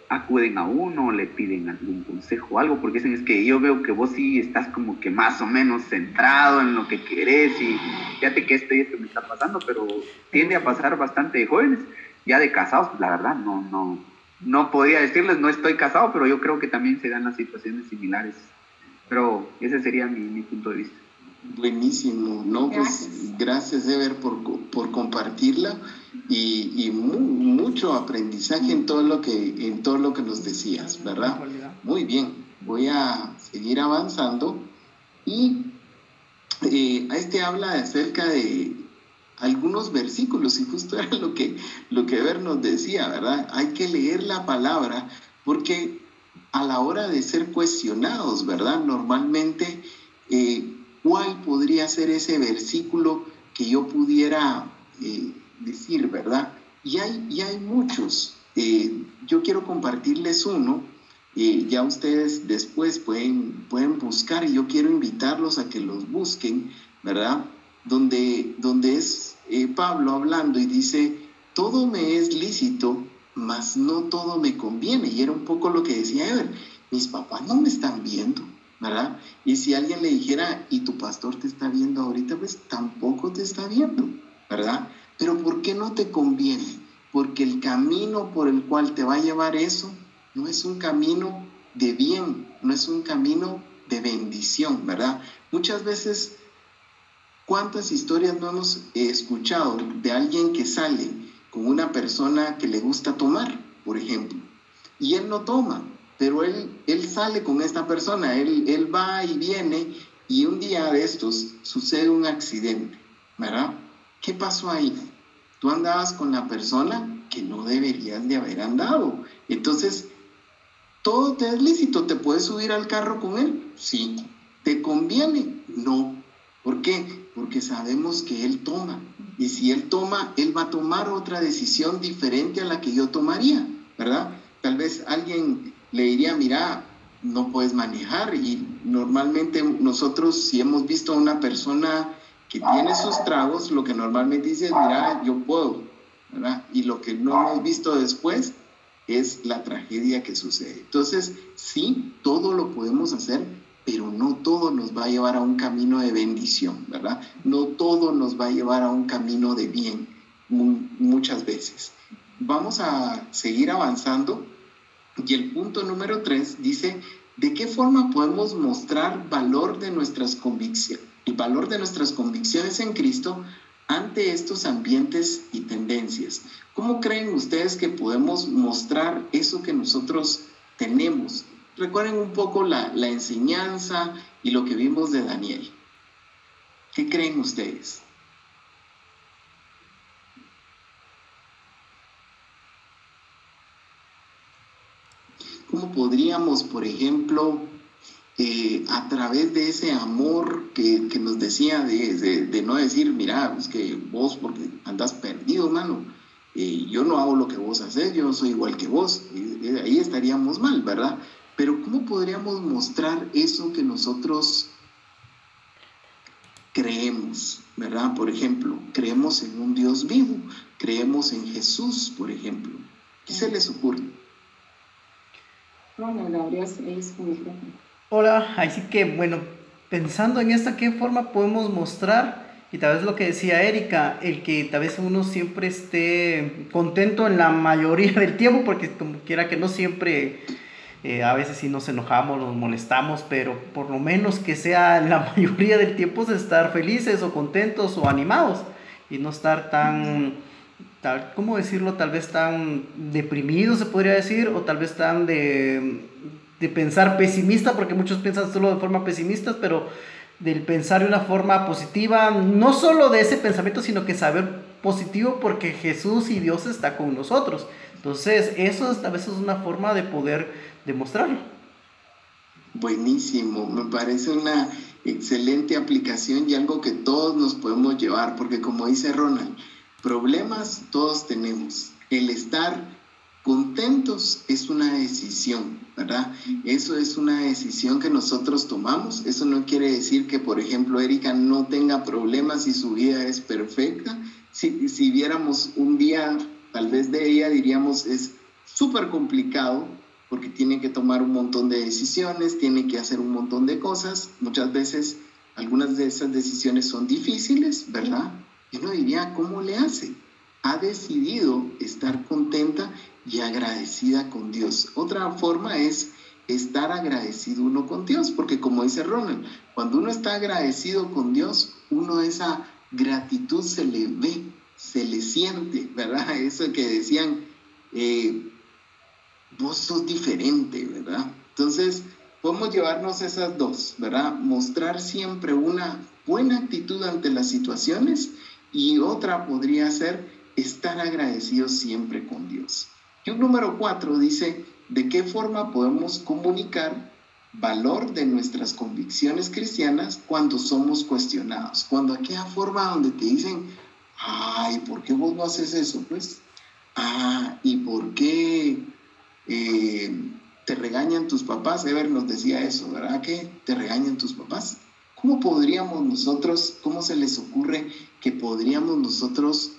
acuden a uno, le piden algún consejo o algo, porque dicen es que yo veo que vos sí estás como que más o menos centrado en lo que querés y fíjate que esto esto me está pasando, pero tiende a pasar bastante de jóvenes, ya de casados, la verdad, no, no, no podía decirles, no estoy casado, pero yo creo que también se dan las situaciones similares. Pero ese sería mi, punto de vista. Buenísimo, ¿no? Pues gracias, Ever, por, por compartirla y, mucho aprendizaje en todo, lo que, en todo lo que nos decías, ¿verdad? Muy bien, voy a seguir avanzando y eh, a este habla acerca de algunos versículos y justo era lo que, lo que Ver nos decía, ¿verdad? Hay que leer la palabra porque a la hora de ser cuestionados, ¿verdad? Normalmente, eh, ¿cuál podría ser ese versículo que yo pudiera eh, decir, ¿verdad? Y hay, y hay muchos. Eh, yo quiero compartirles uno ya ustedes después pueden, pueden buscar y yo quiero invitarlos a que los busquen, ¿verdad? Donde, donde es eh, Pablo hablando y dice, todo me es lícito, mas no todo me conviene. Y era un poco lo que decía Ever, mis papás no me están viendo, ¿verdad? Y si alguien le dijera, y tu pastor te está viendo ahorita, pues tampoco te está viendo, ¿verdad? Pero ¿por qué no te conviene? Porque el camino por el cual te va a llevar eso no es un camino de bien, no es un camino de bendición, ¿verdad? Muchas veces, ¿cuántas historias no hemos escuchado de alguien que sale con una persona que le gusta tomar, por ejemplo? Y él no toma, pero él, él sale con esta persona, él, él va y viene y un día de estos sucede un accidente, ¿verdad? ¿Qué pasó ahí? Tú andabas con la persona que no deberías de haber andado. Entonces, todo te es lícito, ¿te puedes subir al carro con él? Sí. ¿Te conviene? No. ¿Por qué? Porque sabemos que él toma. Y si él toma, él va a tomar otra decisión diferente a la que yo tomaría, ¿verdad? Tal vez alguien le diría, mira, no puedes manejar. Y normalmente nosotros, si hemos visto a una persona que tiene sus tragos, lo que normalmente dice es, mira, yo puedo, ¿verdad? Y lo que no hemos visto después es la tragedia que sucede. Entonces, sí, todo lo podemos hacer, pero no todo nos va a llevar a un camino de bendición, ¿verdad? No todo nos va a llevar a un camino de bien muchas veces. Vamos a seguir avanzando y el punto número tres dice, ¿de qué forma podemos mostrar valor de nuestras convicciones? El valor de nuestras convicciones en Cristo ante estos ambientes y tendencias. ¿Cómo creen ustedes que podemos mostrar eso que nosotros tenemos? Recuerden un poco la, enseñanza y lo que vimos de Daniel. ¿Qué creen ustedes? ¿Cómo podríamos, por ejemplo, eh, a través de ese amor que, que nos decía de, de, no decir, mira, es que vos porque andas perdido, mano, eh, yo no hago lo que vos haces, yo no soy igual que vos, ahí estaríamos mal, ¿verdad? Pero ¿cómo podríamos mostrar eso que nosotros creemos, ¿verdad? Por ejemplo, creemos en un Dios vivo, creemos en Jesús, por ejemplo. ¿Qué se les ocurre? Bueno, Gabriel es Hola, así que bueno, pensando en esta, ¿qué forma podemos mostrar? Y tal vez lo que decía Erika, el que tal vez uno siempre esté contento en la mayoría del tiempo, porque como quiera que no siempre, eh, a veces sí nos enojamos, nos molestamos, pero por lo menos que sea la mayoría del tiempo es estar felices o contentos o animados y no estar tan, tal, ¿cómo decirlo? Tal vez tan deprimidos se podría decir, o tal vez tan de de pensar pesimista, porque muchos piensan solo de forma pesimista, pero del pensar de una forma positiva, no solo de ese pensamiento, sino que saber positivo porque Jesús y Dios está con nosotros. Entonces, eso a veces es una forma de poder demostrarlo. Buenísimo, me parece una excelente aplicación y algo que todos nos podemos llevar, porque como dice Ronald, problemas todos tenemos. El estar Contentos es una decisión, ¿verdad? Eso es una decisión que nosotros tomamos. Eso no quiere decir que, por ejemplo, Erika no tenga problemas y su vida es perfecta. Si, si viéramos un día, tal vez de ella, diríamos, es súper complicado porque tiene que tomar un montón de decisiones, tiene que hacer un montón de cosas. Muchas veces algunas de esas decisiones son difíciles, ¿verdad? Yo no diría, ¿cómo le hace? Ha decidido estar contenta y agradecida con Dios. Otra forma es estar agradecido uno con Dios, porque como dice Ronald, cuando uno está agradecido con Dios, uno esa gratitud se le ve, se le siente, ¿verdad? Eso que decían, eh, vos sos diferente, ¿verdad? Entonces, podemos llevarnos esas dos, ¿verdad? Mostrar siempre una buena actitud ante las situaciones y otra podría ser estar agradecido siempre con Dios. Y un número cuatro dice, ¿de qué forma podemos comunicar valor de nuestras convicciones cristianas cuando somos cuestionados? Cuando aquella forma donde te dicen, ay, ¿por qué vos no haces eso? Pues, ah, ¿y por qué? Eh, te regañan tus papás, Ever nos decía eso, ¿verdad? Que te regañan tus papás. ¿Cómo podríamos nosotros, cómo se les ocurre que podríamos nosotros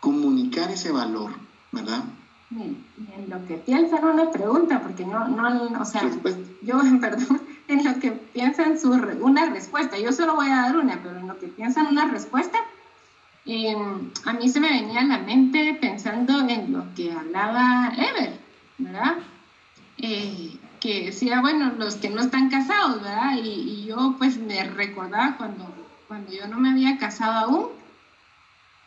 comunicar ese valor, ¿verdad? En lo que piensan una pregunta, porque no, no, o sea, yo, perdón, en lo que piensan su, una respuesta, yo solo voy a dar una, pero en lo que piensan una respuesta, em, a mí se me venía a la mente pensando en lo que hablaba Ever, ¿verdad? Eh, que decía, bueno, los que no están casados, ¿verdad? Y, yo pues me recordaba cuando, cuando yo no me había casado aún,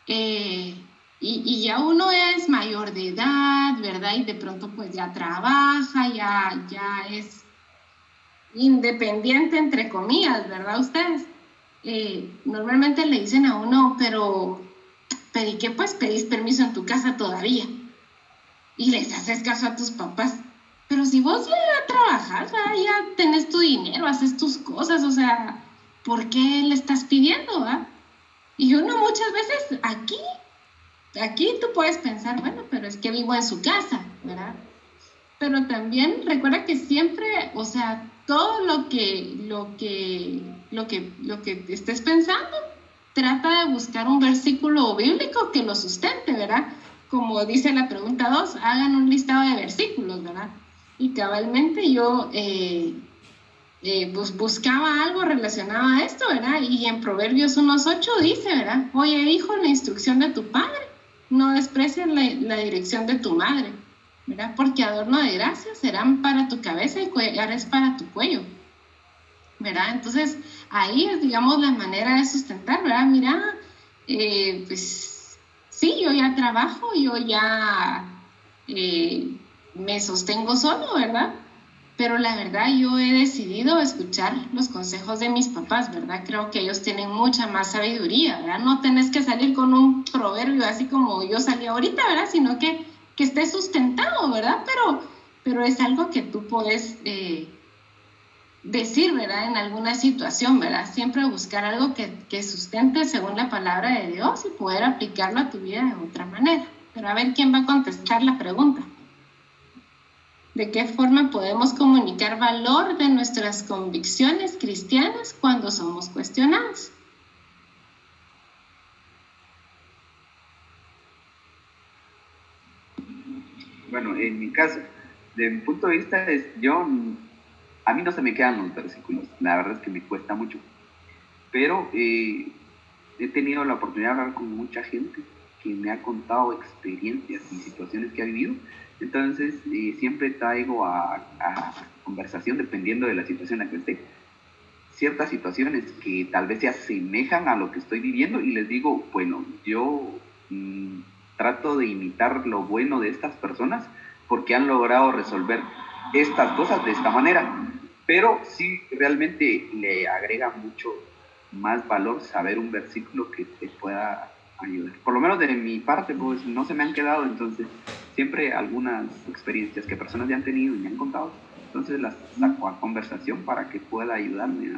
eh, y, y, ya uno es mayor de edad, ¿verdad? Y de pronto pues ya trabaja, ya, ya es independiente, entre comillas, ¿verdad? Ustedes eh, normalmente le dicen a uno, pero, ¿pedí qué? Pues pedís permiso en tu casa todavía. Y les haces caso a tus papás. Pero si vos ya trabajas, ya tenés tu dinero, haces tus cosas, o sea, ¿por qué le estás pidiendo? ¿va? Y uno muchas veces aquí, aquí tú puedes pensar, bueno, pero es que vivo en su casa, ¿verdad? Pero también recuerda que siempre, o sea, todo lo que, lo que, lo que, lo que estés pensando, trata de buscar un versículo bíblico que lo sustente, ¿verdad? Como dice la pregunta 2, hagan un listado de versículos, ¿verdad? Y cabalmente yo eh, eh, buscaba algo relacionado a esto, ¿verdad? Y en Proverbios 1.8 dice, ¿verdad? Oye, hijo, la instrucción de tu padre, no desprecies la, dirección de tu madre, ¿verdad? Porque adorno de gracia serán para tu cabeza y collares para tu cuello, ¿verdad? Entonces, ahí es, digamos, la manera de sustentar, ¿verdad? Mira, eh, pues sí, yo ya trabajo, yo ya me sostengo solo, ¿verdad? Pero la verdad yo he decidido escuchar los consejos de mis papás, ¿verdad? Creo que ellos tienen mucha más sabiduría, ¿verdad? No tenés que salir con un proverbio así como yo salí ahorita, ¿verdad? Sino que, que esté sustentado, ¿verdad? Pero, pero es algo que tú puedes eh, decir, ¿verdad? En alguna situación, ¿verdad? Siempre buscar algo que, que sustente según la palabra de Dios y poder aplicarlo a tu vida de otra manera. Pero a ver quién va a contestar la pregunta de qué forma podemos comunicar valor de nuestras convicciones cristianas cuando somos cuestionados. Bueno, en mi caso, de mi punto de vista, es, yo, a mí no se me quedan los versículos, la verdad es que me cuesta mucho, pero eh, he tenido la oportunidad de hablar con mucha gente que me ha contado experiencias y situaciones que ha vivido entonces, eh, siempre traigo a, conversación, dependiendo de la situación en la que esté, ciertas situaciones que tal vez se asemejan a lo que estoy viviendo y les digo, bueno, yo mm, trato de imitar lo bueno de estas personas porque han logrado resolver estas cosas de esta manera. Pero sí realmente le agrega mucho más valor saber un versículo que te pueda ayudar. Por lo menos de mi parte, pues no se me han quedado, entonces siempre algunas experiencias que personas ya han tenido y me han contado, entonces las saco a conversación para que pueda ayudarme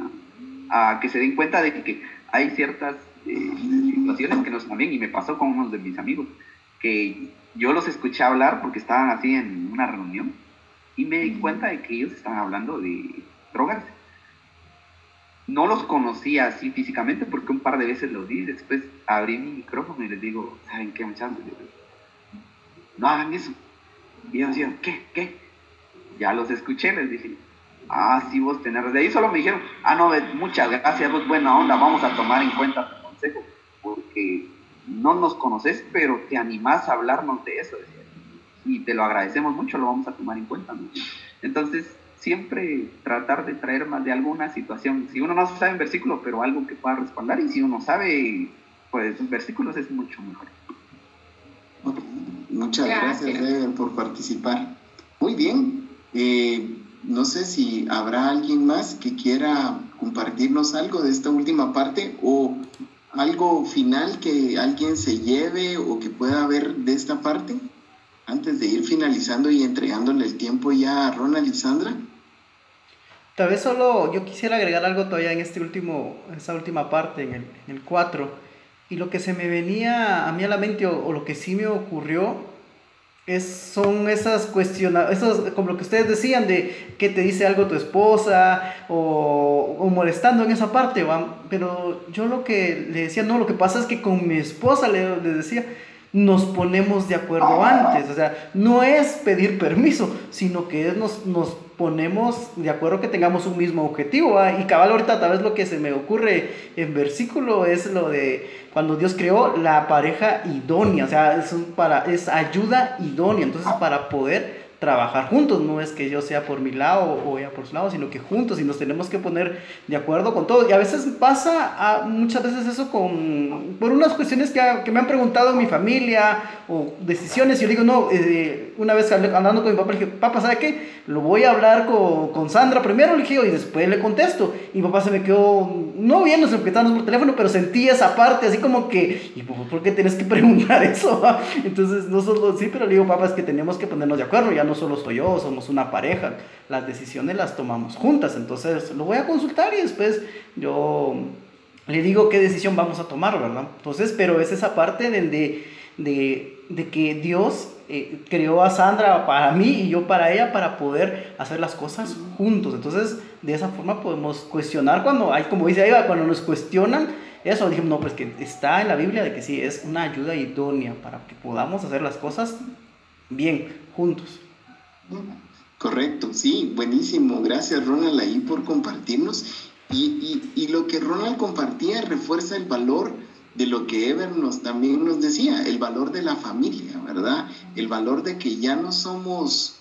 a, que se den cuenta de que, hay ciertas eh, situaciones que nos también, y me pasó con unos de mis amigos, que yo los escuché hablar porque estaban así en una reunión y me di cuenta de que ellos estaban hablando de drogarse no los conocía así físicamente porque un par de veces los vi. Después abrí mi micrófono y les digo, ¿saben qué, muchachos? No hagan eso. Y ellos decían, ¿qué? ¿Qué? Ya los escuché, les dije, ah, sí, vos tenés. De ahí solo me dijeron, ah, no, muchas gracias, vos buena onda, vamos a tomar en cuenta tu consejo, porque no nos conoces, pero te animás a hablarnos de eso. Y te lo agradecemos mucho, lo vamos a tomar en cuenta. Entonces, siempre tratar de traer más de alguna situación. Si uno no sabe en versículo, pero algo que pueda respaldar, y si uno sabe, pues versículos es mucho mejor. Muchas gracias, por participar. Muy bien. Eh, no sé si habrá alguien más que quiera compartirnos algo de esta última parte o algo final que alguien se lleve o que pueda ver de esta parte antes de ir finalizando y entregándole el tiempo ya a Ronald y Sandra. Tal vez solo yo quisiera agregar algo todavía en este último, esta última parte, en el, 4. Y lo que se me venía a mí a la mente, o, lo que sí me ocurrió, es, son esas cuestiones, como lo que ustedes decían, de que te dice algo tu esposa o, o molestando en esa parte, ¿va? pero yo lo que le decía, no, lo que pasa es que con mi esposa le, le decía, nos ponemos de acuerdo antes. O sea, no es pedir permiso, sino que nos, nos ponemos de acuerdo que tengamos un mismo objetivo. Y cabal, ahorita tal vez lo que se me ocurre en versículo es lo de cuando Dios creó la pareja idónea. O sea, es, para, es ayuda idónea. Entonces, para poder trabajar juntos, no es que yo sea por mi lado o ella por su lado, sino que juntos y nos tenemos que poner de acuerdo con todo. Y a veces pasa, a, muchas veces eso con, por unas cuestiones que, que, me han preguntado mi familia o decisiones, y yo digo, no, eh, una vez hablando con mi papá, le dije, papá, ¿sabe qué? Lo voy a hablar con, con Sandra primero, le dije, y después le contesto. Y mi papá se me quedó, no viendo, se me quedamos por teléfono, pero sentí esa parte así como que, ¿y por qué tienes que preguntar eso? Entonces, no solo, sí, pero le digo, papá, es que tenemos que ponernos de acuerdo, ya no solo estoy yo, somos una pareja, las decisiones las tomamos juntas, entonces lo voy a consultar y después yo le digo qué decisión vamos a tomar, ¿verdad? Entonces, pero es esa parte de, de, de que Dios eh, creó a Sandra para mí y yo para ella para poder hacer las cosas juntos. Entonces, de esa forma podemos cuestionar cuando hay, como dice Eva, cuando nos cuestionan, eso dijimos, no, pues que está en la Biblia de que sí, es una ayuda idónea para que podamos hacer las cosas bien, juntos. Correcto, sí, buenísimo. Gracias Ronald ahí por compartirnos. Y, y, lo que Ronald compartía refuerza el valor de lo que Ever también nos decía, el valor de la familia, ¿verdad? El valor de que ya no somos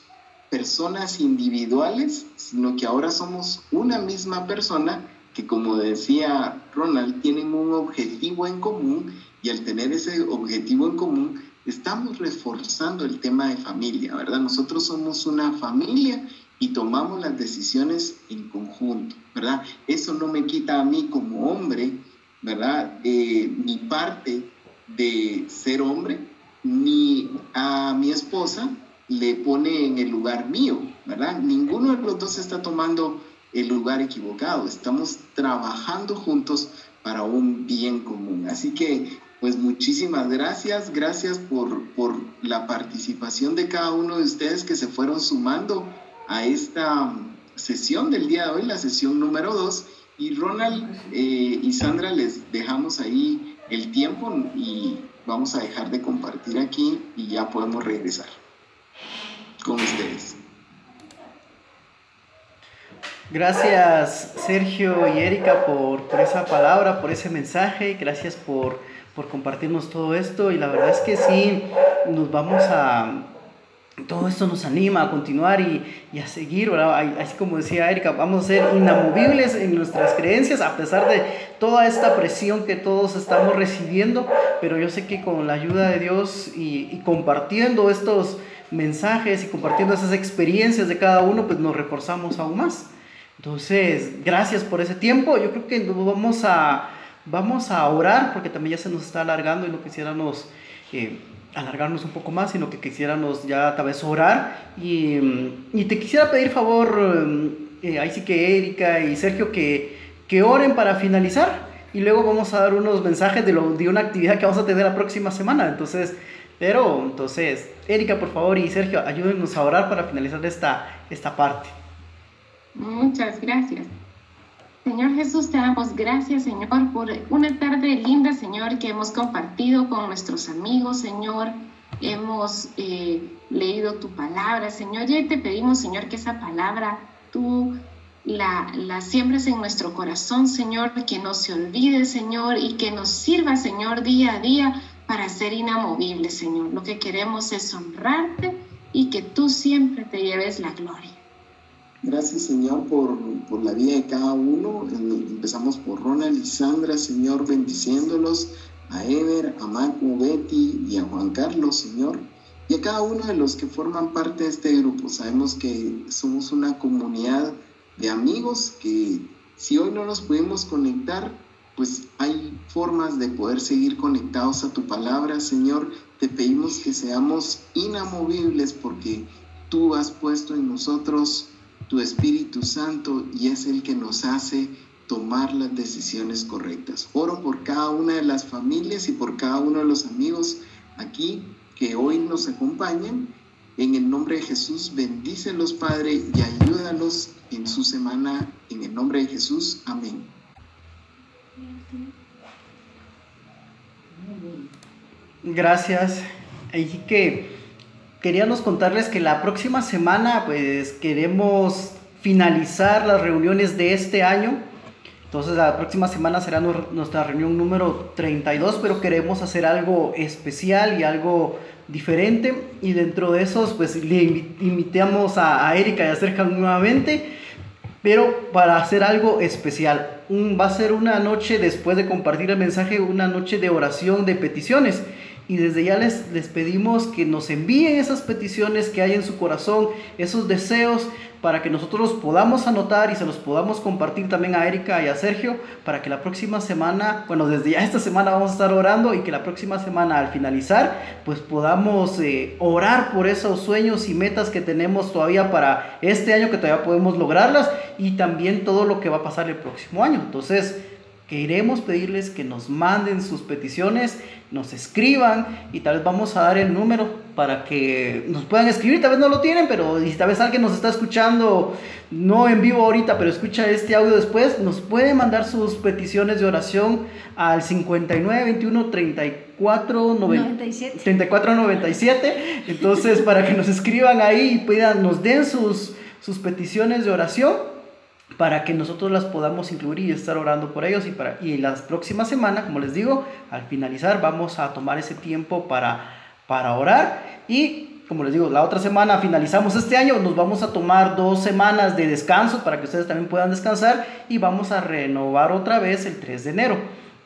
personas individuales, sino que ahora somos una misma persona que, como decía Ronald, tienen un objetivo en común y al tener ese objetivo en común, estamos reforzando el tema de familia, ¿verdad? Nosotros somos una familia y tomamos las decisiones en conjunto, ¿verdad? Eso no me quita a mí como hombre, ¿verdad? Eh, mi parte de ser hombre, ni a mi esposa le pone en el lugar mío, ¿verdad? Ninguno de los dos está tomando el lugar equivocado, estamos trabajando juntos para un bien común. Así que pues muchísimas gracias, gracias por, por, la participación de cada uno de ustedes que se fueron sumando a esta sesión del día de hoy, la sesión número 2. Y Ronald eh, y Sandra les dejamos ahí el tiempo y vamos a dejar de compartir aquí y ya podemos regresar con ustedes. Gracias Sergio y Erika por, por esa palabra, por ese mensaje, gracias por por compartirnos todo esto y la verdad es que sí, nos vamos a... Todo esto nos anima a continuar y, y a seguir, ¿verdad? Así como decía Erika, vamos a ser inamovibles en nuestras creencias a pesar de toda esta presión que todos estamos recibiendo, pero yo sé que con la ayuda de Dios y, y compartiendo estos mensajes y compartiendo esas experiencias de cada uno, pues nos reforzamos aún más. Entonces, gracias por ese tiempo. Yo creo que nos vamos a Vamos a orar porque también ya se nos está alargando y no quisiéramos eh, alargarnos un poco más, sino que quisiéramos ya tal vez orar. Y, y te quisiera pedir favor, eh, ahí sí que Erika y Sergio, que, que oren para finalizar. Y luego vamos a dar unos mensajes de, lo, de una actividad que vamos a tener la próxima semana. Entonces, pero, entonces, Erika, por favor, y Sergio, ayúdenos a orar para finalizar esta, esta parte. Muchas gracias. Señor Jesús, te damos gracias, Señor, por una tarde linda, Señor, que hemos compartido con nuestros amigos, Señor. Hemos eh, leído tu palabra, Señor, y te pedimos, Señor, que esa palabra tú la, la siembres en nuestro corazón, Señor, que no se olvide, Señor, y que nos sirva, Señor, día a día para ser inamovibles, Señor. Lo que queremos es honrarte y que tú siempre te lleves la gloria. Gracias, Señor, por, por, la vida de cada uno. Empezamos por Ronald y Sandra, Señor, bendiciéndolos, a Ever, a Marco, Betty y a Juan Carlos, Señor, y a cada uno de los que forman parte de este grupo. Sabemos que somos una comunidad de amigos que si hoy no nos pudimos conectar, pues hay formas de poder seguir conectados a tu palabra, Señor. Te pedimos que seamos inamovibles porque tú has puesto en nosotros tu Espíritu Santo y es el que nos hace tomar las decisiones correctas. Oro por cada una de las familias y por cada uno de los amigos aquí que hoy nos acompañen. En el nombre de Jesús, bendícelos, Padre, y ayúdalos en su semana. En el nombre de Jesús, amén. Gracias. Así que queríamos contarles que la próxima semana, pues queremos finalizar las reuniones de este año. Entonces la próxima semana será nuestra reunión número 32, pero queremos hacer algo especial y algo diferente. Y dentro de esos, pues le invitamos a, Erika y a Sergio nuevamente, pero para hacer algo especial. va a ser una noche, después de compartir el mensaje, una noche de oración, de peticiones. Y desde ya les, les pedimos que nos envíen esas peticiones que hay en su corazón, esos deseos, para que nosotros los podamos anotar y se los podamos compartir también a Erika y a Sergio, para que la próxima semana, bueno, desde ya esta semana vamos a estar orando y que la próxima semana al finalizar, pues podamos eh, orar por esos sueños y metas que tenemos todavía para este año, que todavía podemos lograrlas, y también todo lo que va a pasar el próximo año. Entonces, queremos pedirles que nos manden sus peticiones, nos escriban y tal vez vamos a dar el número para que nos puedan escribir. Tal vez no lo tienen, pero si tal vez alguien nos está escuchando, no en vivo ahorita, pero escucha este audio después, nos puede mandar sus peticiones de oración al 59 21 34 97. 34 97. Entonces, para que nos escriban ahí y puedan, nos den sus peticiones de oración para que nosotros las podamos incluir y estar orando por ellos y para y la próxima semana, como les digo, al finalizar vamos a tomar ese tiempo para para orar y como les digo, la otra semana finalizamos este año, nos vamos a tomar dos semanas de descanso para que ustedes también puedan descansar y vamos a renovar otra vez el 3 de enero.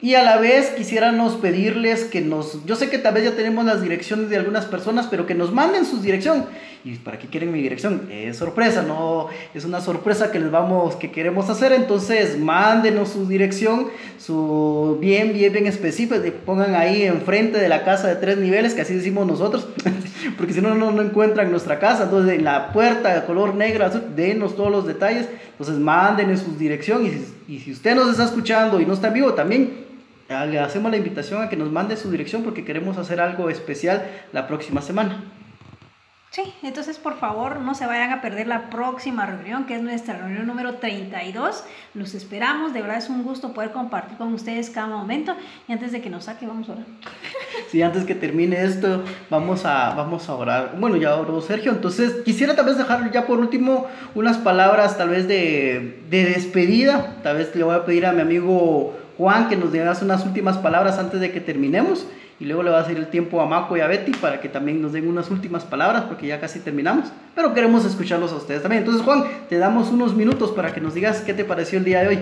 Y a la vez quisiéramos pedirles que nos, yo sé que tal vez ya tenemos las direcciones de algunas personas, pero que nos manden su dirección. ¿Y para qué quieren mi dirección? Es sorpresa, no es una sorpresa que les vamos, que queremos hacer. Entonces, mándenos su dirección, su bien, bien, bien específica, pongan ahí enfrente de la casa de tres niveles, que así decimos nosotros, porque si no, no, no encuentran nuestra casa. Entonces, en la puerta de color negro, azul, denos todos los detalles. Entonces, mándenos su dirección y si, y si usted nos está escuchando y no está vivo, también le hacemos la invitación a que nos mande su dirección porque queremos hacer algo especial la próxima semana. Sí, entonces por favor no se vayan a perder la próxima reunión, que es nuestra reunión número 32. Los esperamos, de verdad es un gusto poder compartir con ustedes cada momento. Y antes de que nos saque, vamos a orar. Sí, antes que termine esto, vamos a, vamos a orar. Bueno, ya oró Sergio, entonces quisiera tal vez dejar ya por último unas palabras tal vez de, de despedida. Tal vez le voy a pedir a mi amigo Juan que nos digas unas últimas palabras antes de que terminemos y luego le va a hacer el tiempo a Maco y a Betty para que también nos den unas últimas palabras porque ya casi terminamos, pero queremos escucharlos a ustedes también. Entonces Juan, te damos unos minutos para que nos digas qué te pareció el día de hoy.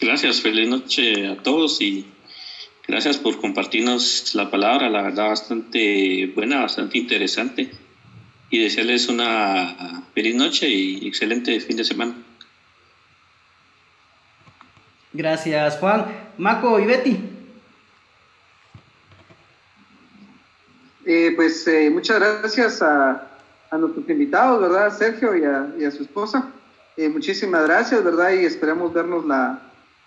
Gracias, feliz noche a todos y gracias por compartirnos la palabra, la verdad bastante buena, bastante interesante y desearles una feliz noche y excelente fin de semana. Gracias, Juan. Maco y Betty. Eh, pues eh, muchas gracias a, a, nuestros invitados, ¿verdad? Sergio y a, y a su esposa. Eh, muchísimas gracias, ¿verdad? Y esperamos vernos la,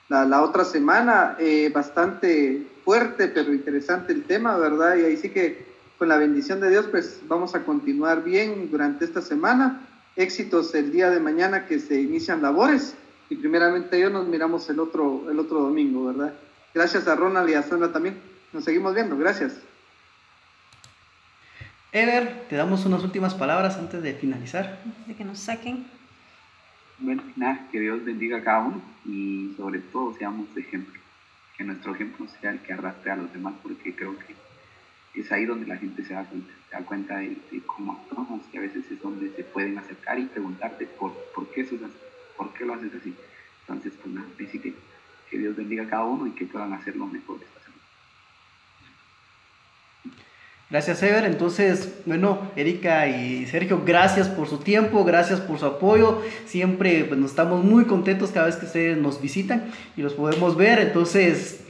la, la otra semana. bastante fuerte, pero interesante el tema, ¿verdad? Y ahí sí que con la bendición de Dios, pues vamos a continuar bien durante esta semana. Éxitos el día de mañana que se inician labores y primeramente yo nos miramos el otro, el otro domingo, ¿verdad? Gracias a Ronald y a Sandra también. Nos seguimos viendo. Gracias. Ever, te damos unas últimas palabras antes de finalizar. Antes de que nos saquen. Bueno, nada, que Dios bendiga a cada uno y sobre todo seamos de ejemplo. Que nuestro ejemplo sea el que arrastre a los demás, porque creo que es ahí donde la gente se da cuenta, se da cuenta de, cómo actuamos y a veces es donde se pueden acercar y preguntarte por, por qué eso por qué lo haces así. Entonces, pues nada, así que, que Dios bendiga a cada uno y que puedan hacer lo mejor esta semana. Gracias, Ever. Entonces, bueno, Erika y Sergio, gracias por su tiempo, gracias por su apoyo. Siempre pues, nos estamos muy contentos cada vez que ustedes nos visitan y los podemos ver. Entonces,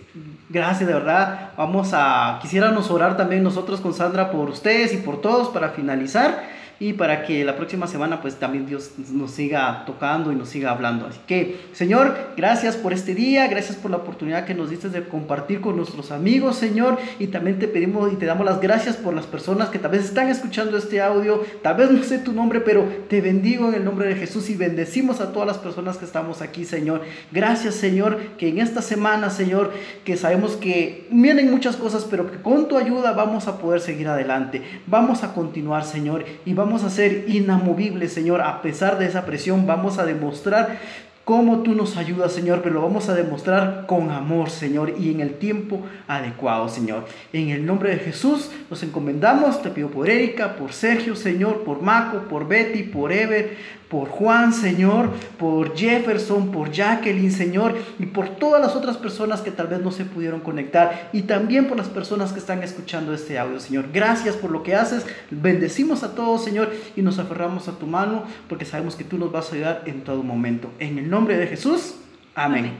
Gracias, de verdad. Vamos a, quisiéramos orar también nosotros con Sandra por ustedes y por todos para finalizar. Y para que la próxima semana pues también Dios nos siga tocando y nos siga hablando. Así que, Señor, gracias por este día, gracias por la oportunidad que nos diste de compartir con nuestros amigos, Señor, y también te pedimos y te damos las gracias por las personas que tal vez están escuchando este audio, tal vez no sé tu nombre, pero te bendigo en el nombre de Jesús y bendecimos a todas las personas que estamos aquí, Señor. Gracias, Señor, que en esta semana, Señor, que sabemos que vienen muchas cosas, pero que con tu ayuda vamos a poder seguir adelante. Vamos a continuar, Señor, y vamos a ser inamovibles, Señor, a pesar de esa presión, vamos a demostrar cómo tú nos ayudas, Señor, pero lo vamos a demostrar con amor, Señor, y en el tiempo adecuado, Señor. En el nombre de Jesús nos encomendamos, te pido por Erika, por Sergio, Señor, por Maco, por Betty, por Ever, por Juan, Señor, por Jefferson, por Jacqueline, Señor, y por todas las otras personas que tal vez no se pudieron conectar, y también por las personas que están escuchando este audio, Señor. Gracias por lo que haces, bendecimos a todos, Señor, y nos aferramos a tu mano, porque sabemos que tú nos vas a ayudar en todo momento. En el nombre de Jesús, amén.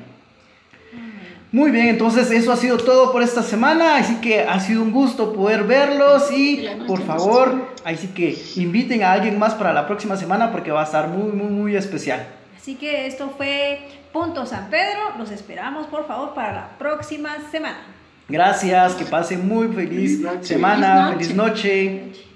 Muy bien, entonces eso ha sido todo por esta semana, así que ha sido un gusto poder verlos y por favor, así que inviten a alguien más para la próxima semana porque va a estar muy, muy, muy especial. Así que esto fue Punto San Pedro, los esperamos por favor para la próxima semana. Gracias, que pasen muy feliz, semana, Feliz noche.